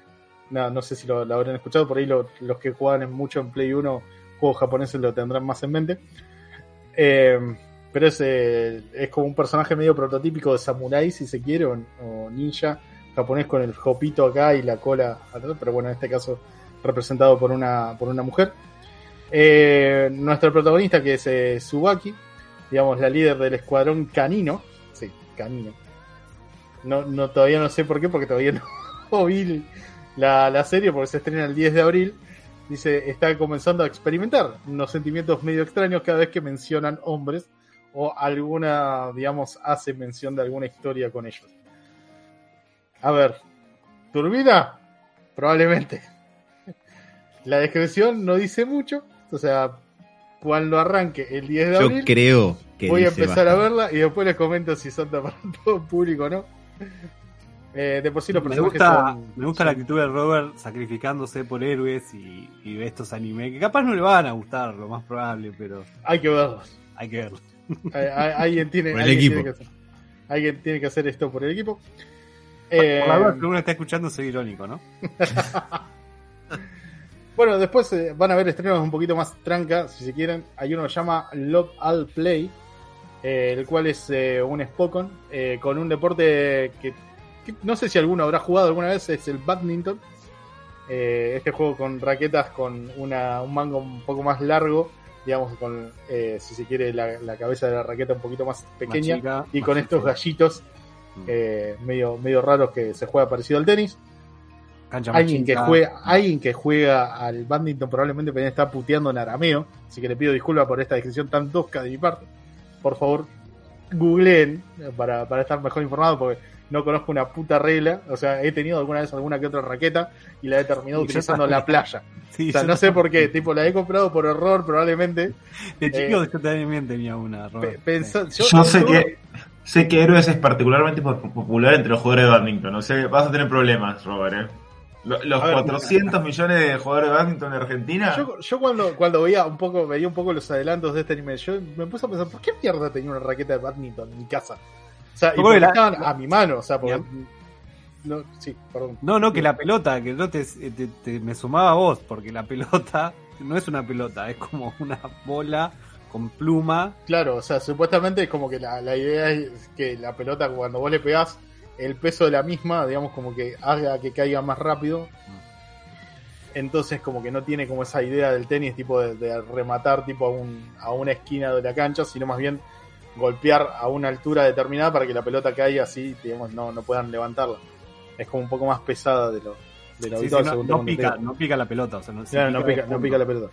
S1: nada, no sé si lo, habrán escuchado, por ahí lo- los que juegan mucho en Play 1, juegos japoneses lo tendrán más en mente. Eh, pero es, eh, es como un personaje medio prototípico de samurái, si se quiere, o, ninja japonés con el jopito acá y la cola atrás, pero bueno, en este caso representado por una, por una mujer. Eh, nuestro protagonista, que es eh, Tsubaki, digamos, la líder del escuadrón canino. Sí, canino. No, no, todavía no sé por qué, porque todavía [LAUGHS] no vi la, la serie, porque se estrena el 10 de abril. Dice, está comenzando a experimentar unos sentimientos medio extraños cada vez que mencionan hombres o alguna, digamos, hace mención de alguna historia con ellos. A ver, ¿turbina? Probablemente. [LAUGHS] La descripción no dice mucho, o sea, cuando arranque el 10 de
S2: Yo
S1: abril,
S2: creo que
S1: voy a empezar a verla y después les comento si son para [LAUGHS] todo público o no. Eh, de por sí los
S3: Me
S1: personajes
S3: gusta,
S1: son-
S3: me gusta la actitud de Robert sacrificándose por héroes y, y ve estos anime que capaz no le van a gustar, lo más probable, pero
S1: Hay que verlos.
S3: hay que verlo. [LAUGHS]
S1: Hay- hay- alguien tiene,
S2: Por el
S1: alguien
S2: equipo.
S1: tiene que hacer, alguien tiene que hacer esto por el equipo.
S3: Por la
S1: Eh,
S3: duda que uno está escuchando, soy irónico, ¿no? [LAUGHS]
S1: Bueno, después eh, van a ver estrenos un poquito más tranca, si se quieren. Hay uno que se llama Love All Play, eh, el cual es eh, un Spokon con un deporte que, que no sé si alguno habrá jugado alguna vez, es el badminton. Este juego con raquetas con una, un mango un poco más largo, digamos, con, eh, si se quiere, la, la cabeza de la raqueta un poquito más pequeña
S3: Más chica,
S1: y
S3: más
S1: con
S3: chica.
S1: estos gallitos
S3: Mm.
S1: eh, medio, medio raros que se juega parecido al tenis
S3: Cancha más
S1: alguien que juega alguien que juega al badminton probablemente me está puteando en arameo así que le pido disculpas por esta descripción tan tosca de mi parte por favor googleen para, para estar mejor informado porque no conozco una puta regla o sea he tenido alguna vez alguna que otra raqueta y la he terminado utilizando en la playa [LAUGHS]
S3: Sí,
S1: o sea no sé por qué tipo la he comprado por error probablemente
S3: De chico
S1: eh,
S3: yo también tenía una, Robert.
S4: Yo sé que sé que Héroes es particularmente po- popular entre los jugadores de badminton. No sé, vas a tener problemas, Robert. ¿eh? Lo- Los
S1: ver,
S4: 400 millones de jugadores de badminton en Argentina.
S1: Yo, yo cuando, cuando veía un poco, veía un poco los adelantos de este anime, yo me puse a pensar, ¿por qué mierda tenía una raqueta de badminton en mi casa? O sea, y
S3: Yo la-
S1: estaban a mi mano, o sea, porque... No, sí, perdón.
S3: No, no, que la pelota, que no te, te- te- me sumaba a vos, porque la pelota [LAUGHS] no es una pelota, es como una bola con pluma.
S1: Claro, o sea, supuestamente es como que la, la idea es que la pelota cuando vos le pegás, el peso de la misma, digamos, como que haga que caiga más rápido. Entonces como que no tiene como esa idea del tenis tipo de, de rematar tipo a, un, a una esquina de la cancha, sino más bien golpear a una altura determinada para que la pelota caiga así, digamos, no, no puedan levantarla. Es como un poco más pesada de lo, de lo
S3: Sí, sí,
S1: habitual,
S3: no, pica, no pica la pelota, o sea, no,
S1: Claro, no, pica, pica la pelota.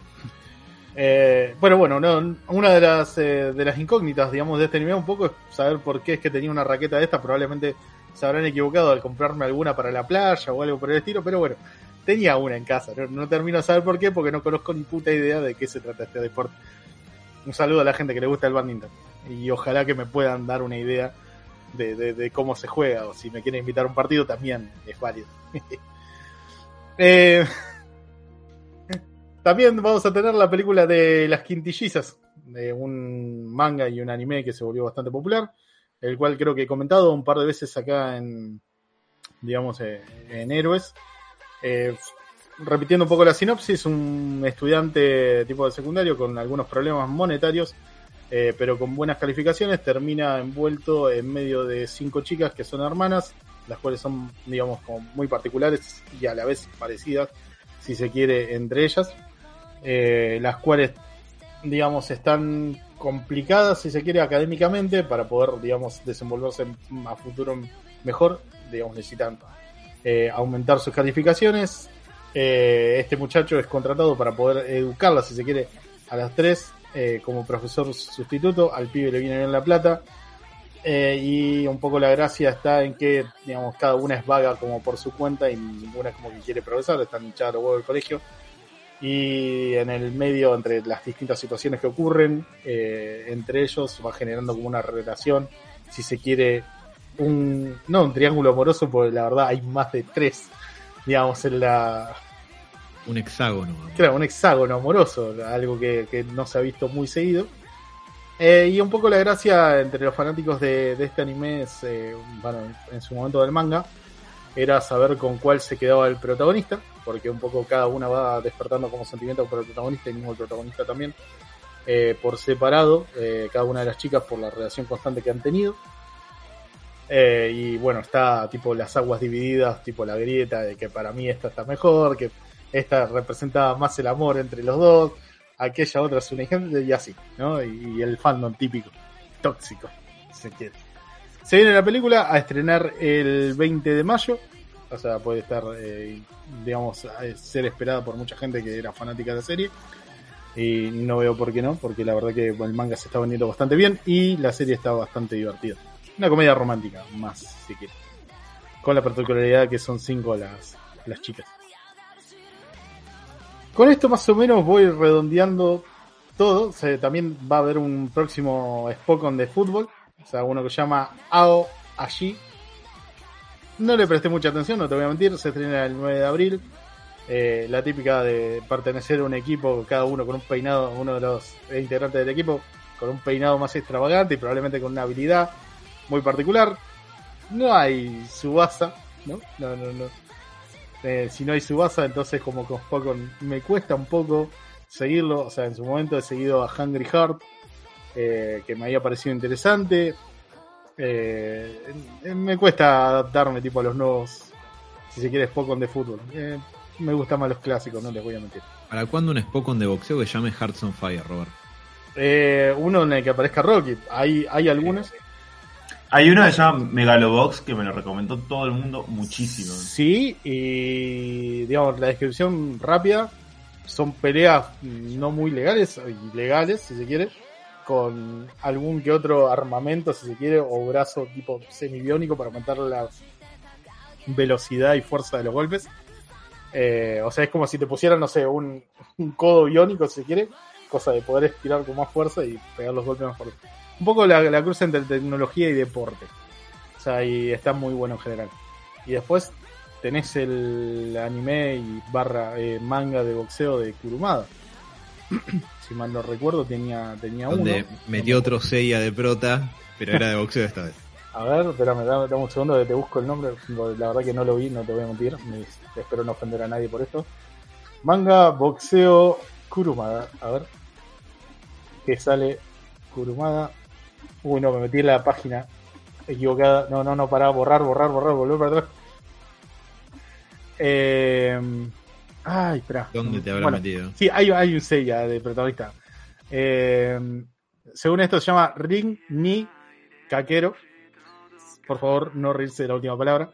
S1: Eh, bueno, bueno, no, una de las eh, de las incógnitas, digamos, de este anime un poco es saber por qué es que tenía una raqueta de esta. Probablemente se habrán equivocado al comprarme alguna para la playa o algo por el estilo, pero bueno, tenía una en casa. No, no termino de saber por qué, porque no conozco ni puta idea de qué se trata este deporte. Un saludo a la gente que le gusta el badminton. Y ojalá que me puedan dar una idea de, cómo se juega, o si me quieren invitar a un partido también es válido. [LAUGHS] eh, también vamos a tener la película de Las Quintillizas, de un manga y un anime que se volvió bastante popular, el cual creo que he comentado un par de veces acá en, digamos, eh, en Héroes. Eh, repitiendo un poco la sinopsis, un estudiante tipo de secundario con algunos problemas monetarios, eh, pero con buenas calificaciones, termina envuelto en medio de cinco chicas que son hermanas, las cuales son, digamos, como muy particulares y a la vez parecidas, si se quiere, entre ellas las cuales, digamos, están complicadas, si se quiere, académicamente, para poder, digamos, desenvolverse a futuro mejor, digamos, necesitan eh, aumentar sus calificaciones. Eh, este muchacho es contratado para poder educarlas, si se quiere, a las tres eh, como profesor sustituto, al pibe le viene bien la plata. Eh, y un poco la gracia está en que, digamos, cada una es vaga como por su cuenta y ninguna como que quiere progresar, están hinchadas los huevos del colegio y en el medio entre las distintas situaciones que ocurren eh, entre ellos va generando como una relación si se quiere un no un triángulo amoroso porque la verdad hay más de tres digamos en la
S2: Un hexágono.
S1: claro un hexágono amoroso algo que, que no se ha visto muy seguido Eh, y un poco la gracia entre los fanáticos de, de este anime es eh, bueno en su momento del manga era saber con cuál se quedaba el protagonista, porque un poco cada una va despertando como sentimiento por el protagonista y mismo el protagonista también, eh, por separado, eh, cada una de las chicas por la relación constante que han tenido. Eh, y bueno, está tipo las aguas divididas, tipo la grieta de que para mí esta está mejor, que esta representa más el amor entre los dos, aquella otra es una ejemplo y así, ¿no? Y, el fandom típico, tóxico, se quiere. Se viene la película a estrenar el 20 de mayo, o sea, puede estar, eh, digamos, ser esperada por mucha gente que era fanática de la serie. Y no veo por qué no, porque la verdad que el manga se está vendiendo bastante bien y la serie está bastante divertida. Una comedia romántica, más si quieres. Con la particularidad que son cinco las, las chicas. Con esto más o menos voy redondeando todo. O sea, también va a haber un próximo Spokon de fútbol. O sea, uno que se llama Ao Ashi. No le presté mucha atención, no te voy a mentir. Se estrena el 9 de abril. Eh, la típica de pertenecer a un equipo, cada uno con un peinado, uno de los integrantes del equipo, con un peinado más extravagante y probablemente con una habilidad muy particular. No hay Subasa, ¿no? No, no, no. Eh, si no hay Subasa, entonces como con Spokon me cuesta un poco seguirlo. O sea, en su momento he seguido a Hungry Heart, eh, que me había parecido interesante. Eh, me cuesta adaptarme tipo a los nuevos, si se quiere, Spokon de fútbol. Eh, me gustan más los clásicos, no les voy a mentir.
S2: ¿Para cuándo un Spokon de boxeo que llame Hearts on Fire, Robert?
S1: Eh, uno en el que aparezca Rocky. Hay, hay algunos.
S4: Hay uno que se llama Megalobox que me lo recomendó todo el mundo muchísimo.
S1: Sí, y digamos, la descripción rápida son peleas no muy legales, ilegales, si se quiere, con algún que otro armamento, si se quiere, o brazo tipo semibiónico para aumentar la velocidad y fuerza de los golpes. Eh, o sea, es como si te pusieran, no sé, un, codo biónico, si se quiere, cosa de poder estirar con más fuerza y pegar los golpes más fuertes. Un poco la, la cruz entre tecnología y deporte. O sea, y está muy bueno en general. Y después tenés el anime y barra eh, manga de boxeo de Kurumada. [CLEARS THROAT] si mal no recuerdo, tenía, tenía
S2: Donde
S1: uno.
S2: metió otro Seiya de prota, pero era de boxeo esta vez. [LAUGHS]
S1: A ver, espérame, dame, dame un segundo que te busco el nombre. La verdad que no lo vi, no te voy a mentir. Me- espero no ofender a nadie por esto. Manga, boxeo, Kurumada. A ver. Que sale Kurumada. Uy, no, me metí en la página equivocada. No, no, no, para borrar, borrar, borrar, volver para atrás. Eh... Ay, espera.
S2: ¿Dónde te habrá
S1: Bueno,
S2: metido?
S1: Sí, hay, hay un Seiya de protagonista. Eh, según esto se llama Ring Ni Kakero. Por favor, no reírse de la última palabra.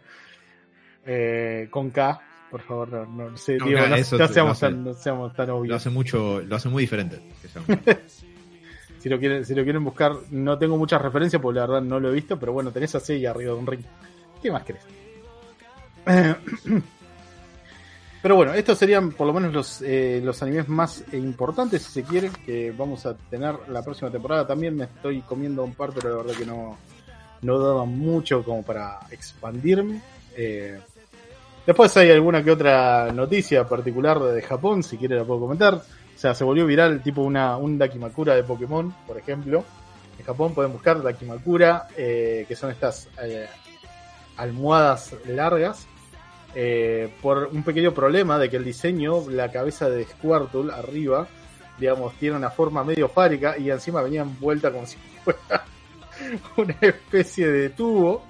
S1: Eh, con K, por favor, no, no, sé,
S2: No,
S1: digo, no- seamos tan, seamos tan
S2: Lo
S1: obvios.
S2: hace mucho, lo hace muy diferente. [LAUGHS]
S1: Si lo, quieren, si lo quieren buscar, no tengo muchas referencias porque la verdad no lo he visto, pero bueno, tenés a Seiya arriba de un ring. ¿Qué más querés? [CLEARS THROAT] Pero bueno, estos serían por lo menos los, eh, los animes más eh, importantes, si se quiere, que vamos a tener la próxima temporada. También me estoy comiendo un par, pero la verdad que no, no daba mucho como para expandirme. Eh, después hay alguna que otra noticia particular de Japón, si quiere la puedo comentar. O sea, se volvió viral tipo una, un Dakimakura de Pokémon, por ejemplo. En Japón pueden buscar Dakimakura, eh, que son estas almohadas largas. Eh, por un pequeño problema de que el diseño, la cabeza de Squirtle arriba, digamos, tiene una forma medio fárica y encima venía envuelta como si fuera [LAUGHS] una especie de tubo.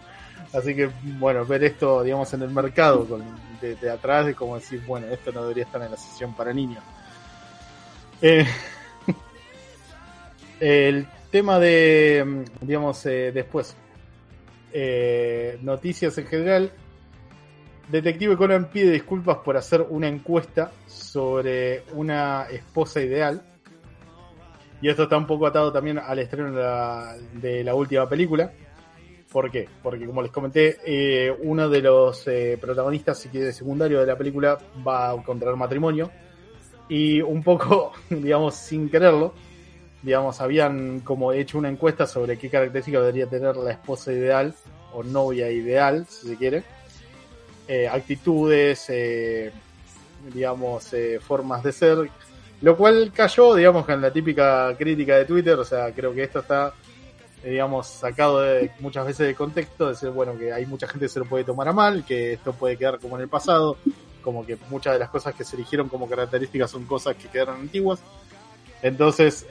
S1: Así que, bueno, ver esto, digamos, en el mercado con, de, de atrás es como decir, bueno, esto no debería estar en la sesión para niños. Eh, [LAUGHS] el tema de, mm, digamos, eh, después, eh, noticias en general. Detective Conan pide disculpas por hacer una encuesta sobre una esposa ideal. Y esto está un poco atado también al estreno de la, de última película. ¿Por qué? Porque como les comenté, eh, uno de los eh, protagonistas quiere, secundario de la película va a contraer matrimonio. Y un poco, [LAUGHS] digamos, sin quererlo, digamos, habían como hecho una encuesta sobre qué características debería tener la esposa ideal o novia ideal, si se quiere. Eh, actitudes, eh, digamos, eh, formas de ser, lo cual cayó, digamos, en la típica crítica de Twitter, o sea, creo que esto está digamos, sacado de, muchas veces de contexto, decir, bueno, que hay mucha gente que se lo puede tomar a mal, que esto puede quedar como en el pasado, como que muchas de las cosas que se eligieron como características son cosas que quedaron antiguas. Entonces,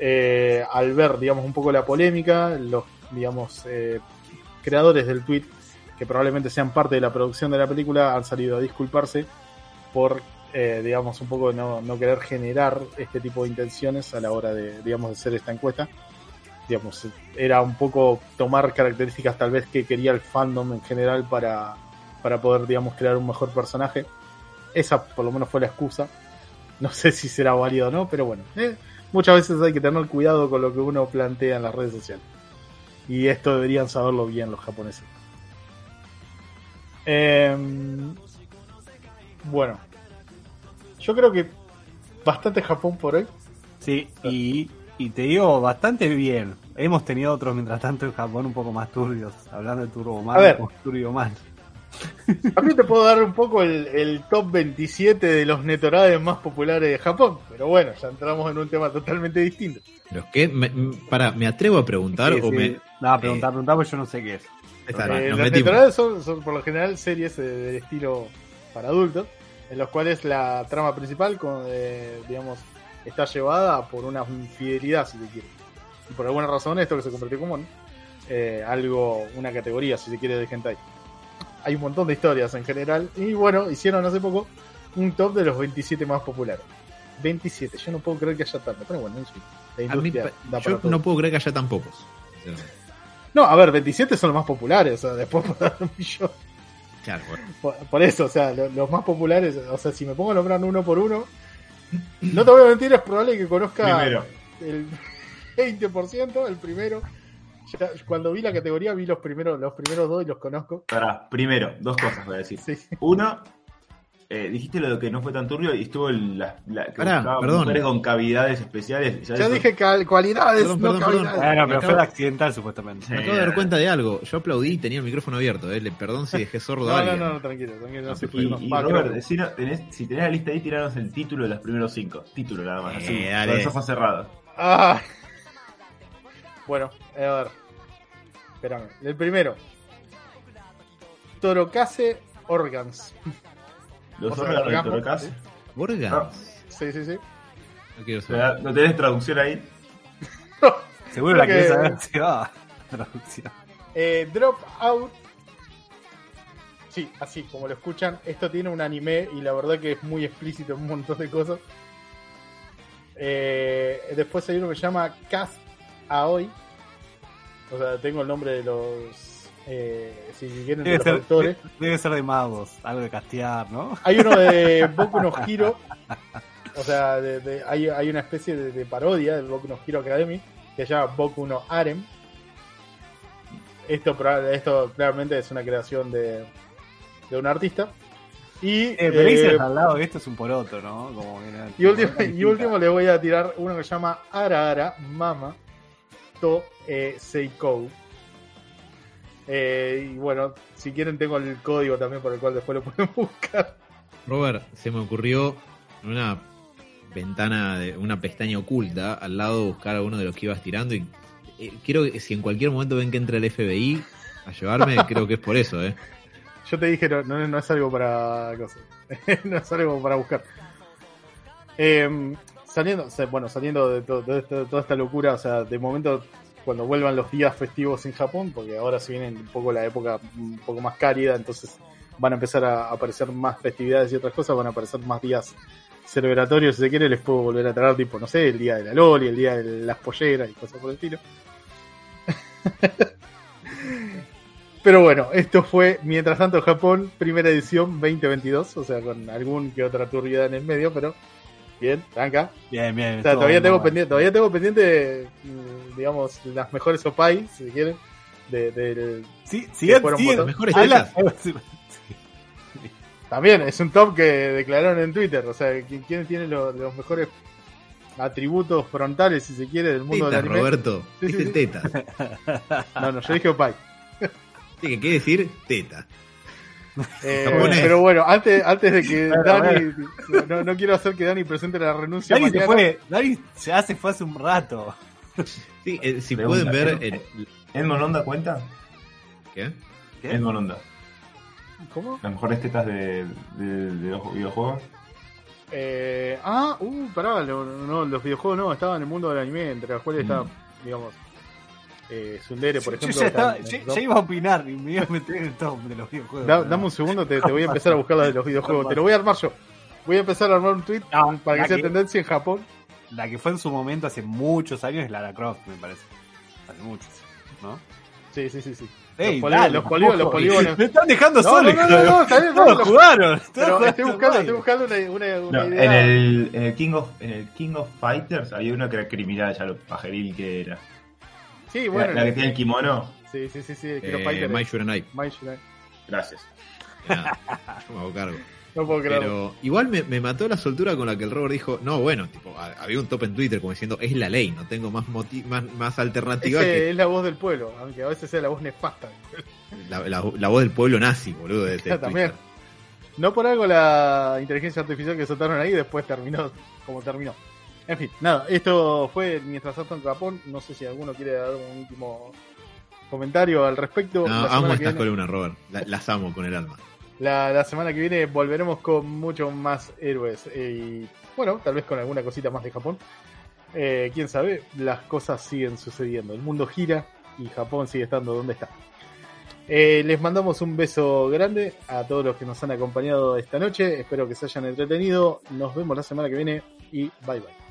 S1: al ver, digamos, un poco la polémica, los, digamos, creadores del tweet, que probablemente sean parte de la producción de la película, han salido a disculparse por, eh, digamos, un poco no, no querer generar este tipo de intenciones a la hora de, digamos, hacer esta encuesta. Digamos, era un poco tomar características tal vez que quería el fandom en general para, para poder, digamos, crear un mejor personaje. Esa por lo menos fue la excusa. No sé si será válido o no, pero bueno. eh, muchas veces hay que tener cuidado con lo que uno plantea en las redes sociales. Y esto deberían saberlo bien los japoneses. Em, bueno, yo creo que bastante Japón por hoy.
S3: Sí, y, y te digo bastante bien. Hemos tenido otros mientras tanto en Japón un poco más turbios. Hablando de Turboman,
S1: A ver.
S3: o Turboman.
S1: También te puedo dar un poco el, el top 27 de los netorades más populares de Japón. Pero bueno, ya entramos en un tema totalmente distinto.
S2: Los que, me, para, me atrevo a preguntar
S3: Sí,
S2: o
S3: sí.
S2: me.
S3: No, preguntar, preguntar, porque yo no sé qué es.
S2: Está,
S1: Eh,
S2: nos
S1: los
S2: metimos.
S1: son, son por lo general series eh, del estilo para adultos, en los cuales la trama principal, con, eh, digamos, está llevada por una infidelidad, si se quiere. Y por alguna razón esto que se convirtió como eh, algo, una categoría, si se quiere, de hentai. Hay un montón de historias en general. Y bueno, hicieron hace poco un top de los 27 más populares. 27, yo no puedo creer que haya tanto, pero bueno, en fin, la
S2: mí
S1: industria da para
S2: yo
S1: todo.
S2: no puedo creer que haya tan pocos. Sea,
S1: No, a ver, 27 son los más populares, o sea, después [LAUGHS] puede dar un millón.
S2: Claro, bueno.
S1: Por, por eso, o sea, lo- los más populares, o sea, si me pongo a nombrar uno por uno, no te voy a mentir, es probable que conozca
S4: Primero.
S1: el [LAUGHS] 20%, el primero. Ya, cuando vi la categoría vi los primeros, los primeros dos y los conozco.
S4: Pará, primero, dos cosas voy a decir.
S1: Sí.
S4: Uno, eh, dijiste lo de que no fue tan turbio y estuvo en la, la que
S2: Pará, perdón.
S4: mujeres con cavidades especiales.
S1: Ya
S4: eso-
S1: dije cal- cualidades,
S2: Perdón,
S1: no
S2: perdón, perdón.
S1: cavidades.
S3: Bueno, pero
S2: acabo-
S3: fue accidental supuestamente.
S4: Sí.
S2: Me acabo de dar cuenta de algo. Yo aplaudí y tenía el micrófono abierto. Eh. Le- Perdón si dejé sordo a
S1: No, no,
S2: alguien.
S1: no, tranquilo, tranquilo, no se
S4: Y, Robert, tenés- si tenés la lista ahí, tiranos el título de los primeros cinco. Título nada más, así,
S2: Eh, dale.
S4: con los ojos cerrados.
S1: Ah. Bueno, a ver. Espérame. El primero. Torokase Organs.
S4: Los
S1: O sea,
S4: órganos de
S1: orgasmo,
S4: Torocas.
S1: ¿sí?
S4: Ah.
S1: Sí, sí, sí.
S2: No quiero saber.
S4: ¿No tenés traducción ahí? [LAUGHS]
S3: Seguro la
S1: Creo que-
S3: querés saber si va. [LAUGHS] Traducción.
S1: Eh, Drop Out. Sí, así como lo escuchan. Esto tiene un anime y la verdad que es muy explícito en un montón de cosas. Eh, después hay uno que se llama Cast Aoi. O sea, tengo el nombre de los. Eh, si quieren, de
S3: Debe
S1: los
S3: ser,
S1: autores.
S3: debe ser de magos, algo de castear, ¿no?
S1: Hay uno de [LAUGHS] Boku no Hero. O sea, de- de- hay, hay una especie de, de parodia del Boku no Hero Academy que se llama Boku no Harem. Esto, esto claramente es una creación de, de un artista. Y,
S3: Eh, pero
S1: eh,
S3: al lado de esto es un poroto, ¿no? Como
S1: y, último, [LAUGHS] y último le voy a tirar uno que se llama Ara Ara Mama To eh, Seikou. Eh, y bueno, si quieren tengo el código también por el cual después lo pueden [LAUGHS] buscar.
S2: Robert, se me ocurrió en una ventana, de una pestaña oculta, al lado buscar a uno de los que ibas tirando. Y eh, quiero que si en cualquier momento ven que entra el FBI a llevarme, [LAUGHS] creo que es por eso, ¿eh?
S1: Yo te dije, no, no, no es algo para no [LAUGHS] es algo para buscar. Eh, saliendo, bueno, saliendo de, to- de esto- de toda esta locura, o sea, de momento cuando vuelvan los días festivos en Japón, porque ahora se viene un poco la época un poco más cálida, entonces van a empezar a aparecer más festividades y otras cosas, van a aparecer más días celebratorios, si se quiere, les puedo volver a traer, tipo, no sé, el día de la Loli, el día de las polleras y cosas por el estilo. [LAUGHS] Pero bueno, esto fue Mientras tanto Japón, primera edición 2022, o sea, con algún que otra turbidez en el medio, pero bien, tranca.
S3: Bien, bien.
S1: O sea, todavía tengo pendiente, todavía tengo pendiente, mm, digamos, las mejores opais, si quieren, de, del-
S3: Sí,
S1: que
S3: sigue,
S1: fueron votados.
S2: Mejores. [LAUGHS]
S1: También es un top que declararon en Twitter, o sea, ¿qui- ¿quién tiene lo- los mejores atributos frontales, si se quiere, del mundo del anime?
S2: Roberto.
S1: Sí, sí,
S2: Dice
S1: sí.
S2: tetas.
S1: No, no, yo dije opai.
S2: Tiene que decir teta. [LAUGHS]
S1: Eh, pero bueno, antes, antes de que
S3: Bueno,
S1: Dani, no, no quiero hacer que Dani presente la renuncia
S3: Dani se
S1: mañana.
S3: fue, Dani ya se fue hace un rato.
S2: Sí, eh, si
S4: Pregunta,
S2: pueden ver.
S4: ¿eh?
S2: el-
S4: ¿Edmond Onda cuenta?
S2: ¿Qué?
S3: ¿Qué?
S4: Edmond Onda.
S1: ¿Cómo?
S4: Las mejores tetas de, de, de los videojuegos.
S1: Eh, ah, uh, pará, lo- no, los videojuegos no, estaban en el mundo del anime, entre los cuales
S4: Mm.
S1: está, digamos, eh, Sundere, por ejemplo.
S3: ya,
S1: está
S3: ya- iba a opinar y me iba a meter en el top de los videojuegos.
S1: Da- dame un segundo, te, te voy a empezar a buscar la de los videojuegos. Te lo voy a armar yo. Voy a empezar a armar un tweet
S3: No,
S1: para que sea
S3: que-
S1: tendencia en Japón.
S3: La que fue en su momento hace muchos años es Lara Croft, me parece. Hace muchos, ¿no?
S1: Sí, sí, sí, sí.
S3: Ey,
S1: los, polígonos,
S3: dale,
S1: los polígonos, los polígonos.
S3: Me están dejando
S1: No,
S3: solo.
S1: no, no, no, no,
S3: jugaron.
S1: Pero estoy buscando, estoy buscando una, una, una
S4: No,
S1: idea.
S4: en, el, en, el King of, en el King of Fighters había uno que era criminal, ya lo pajeril que era.
S1: Sí,
S4: La-
S1: bueno.
S4: la, que tiene el kimono.
S1: Sí, sí, sí, sí. Quiero
S2: Eh,
S1: Fighter.
S2: My Shurenai.
S1: My Shurenai.
S4: Gracias.
S2: Nada, yo me hago cargo. [LAUGHS]
S1: No puedo creerlo.
S2: Pero igual me, me mató la soltura con la que el Robert dijo, no, bueno, tipo, ha- había un top en Twitter como diciendo, es la ley, no tengo más moti- más, más alternativa
S1: Ese
S2: que
S1: es la voz del pueblo, aunque a veces sea la voz nefasta.
S2: la, la- la voz del pueblo nazi, boludo. De, de
S1: También. No por algo la inteligencia artificial que soltaron ahí después terminó como terminó. En fin, nada, esto fue mientras tanto en Japón. No sé si alguno quiere dar un último comentario al respecto.
S2: No, amo estas columnas, Robert. La- las amo con el alma.
S1: la- la semana que viene volveremos con mucho más héroes. eh, y bueno, tal vez con alguna cosita más de Japón. Eh, Quién sabe, las cosas siguen sucediendo. El mundo gira y Japón sigue estando donde está. Eh, les mandamos un beso grande a todos los que nos han acompañado esta noche. Espero que se hayan entretenido. Nos vemos la semana que viene y bye bye.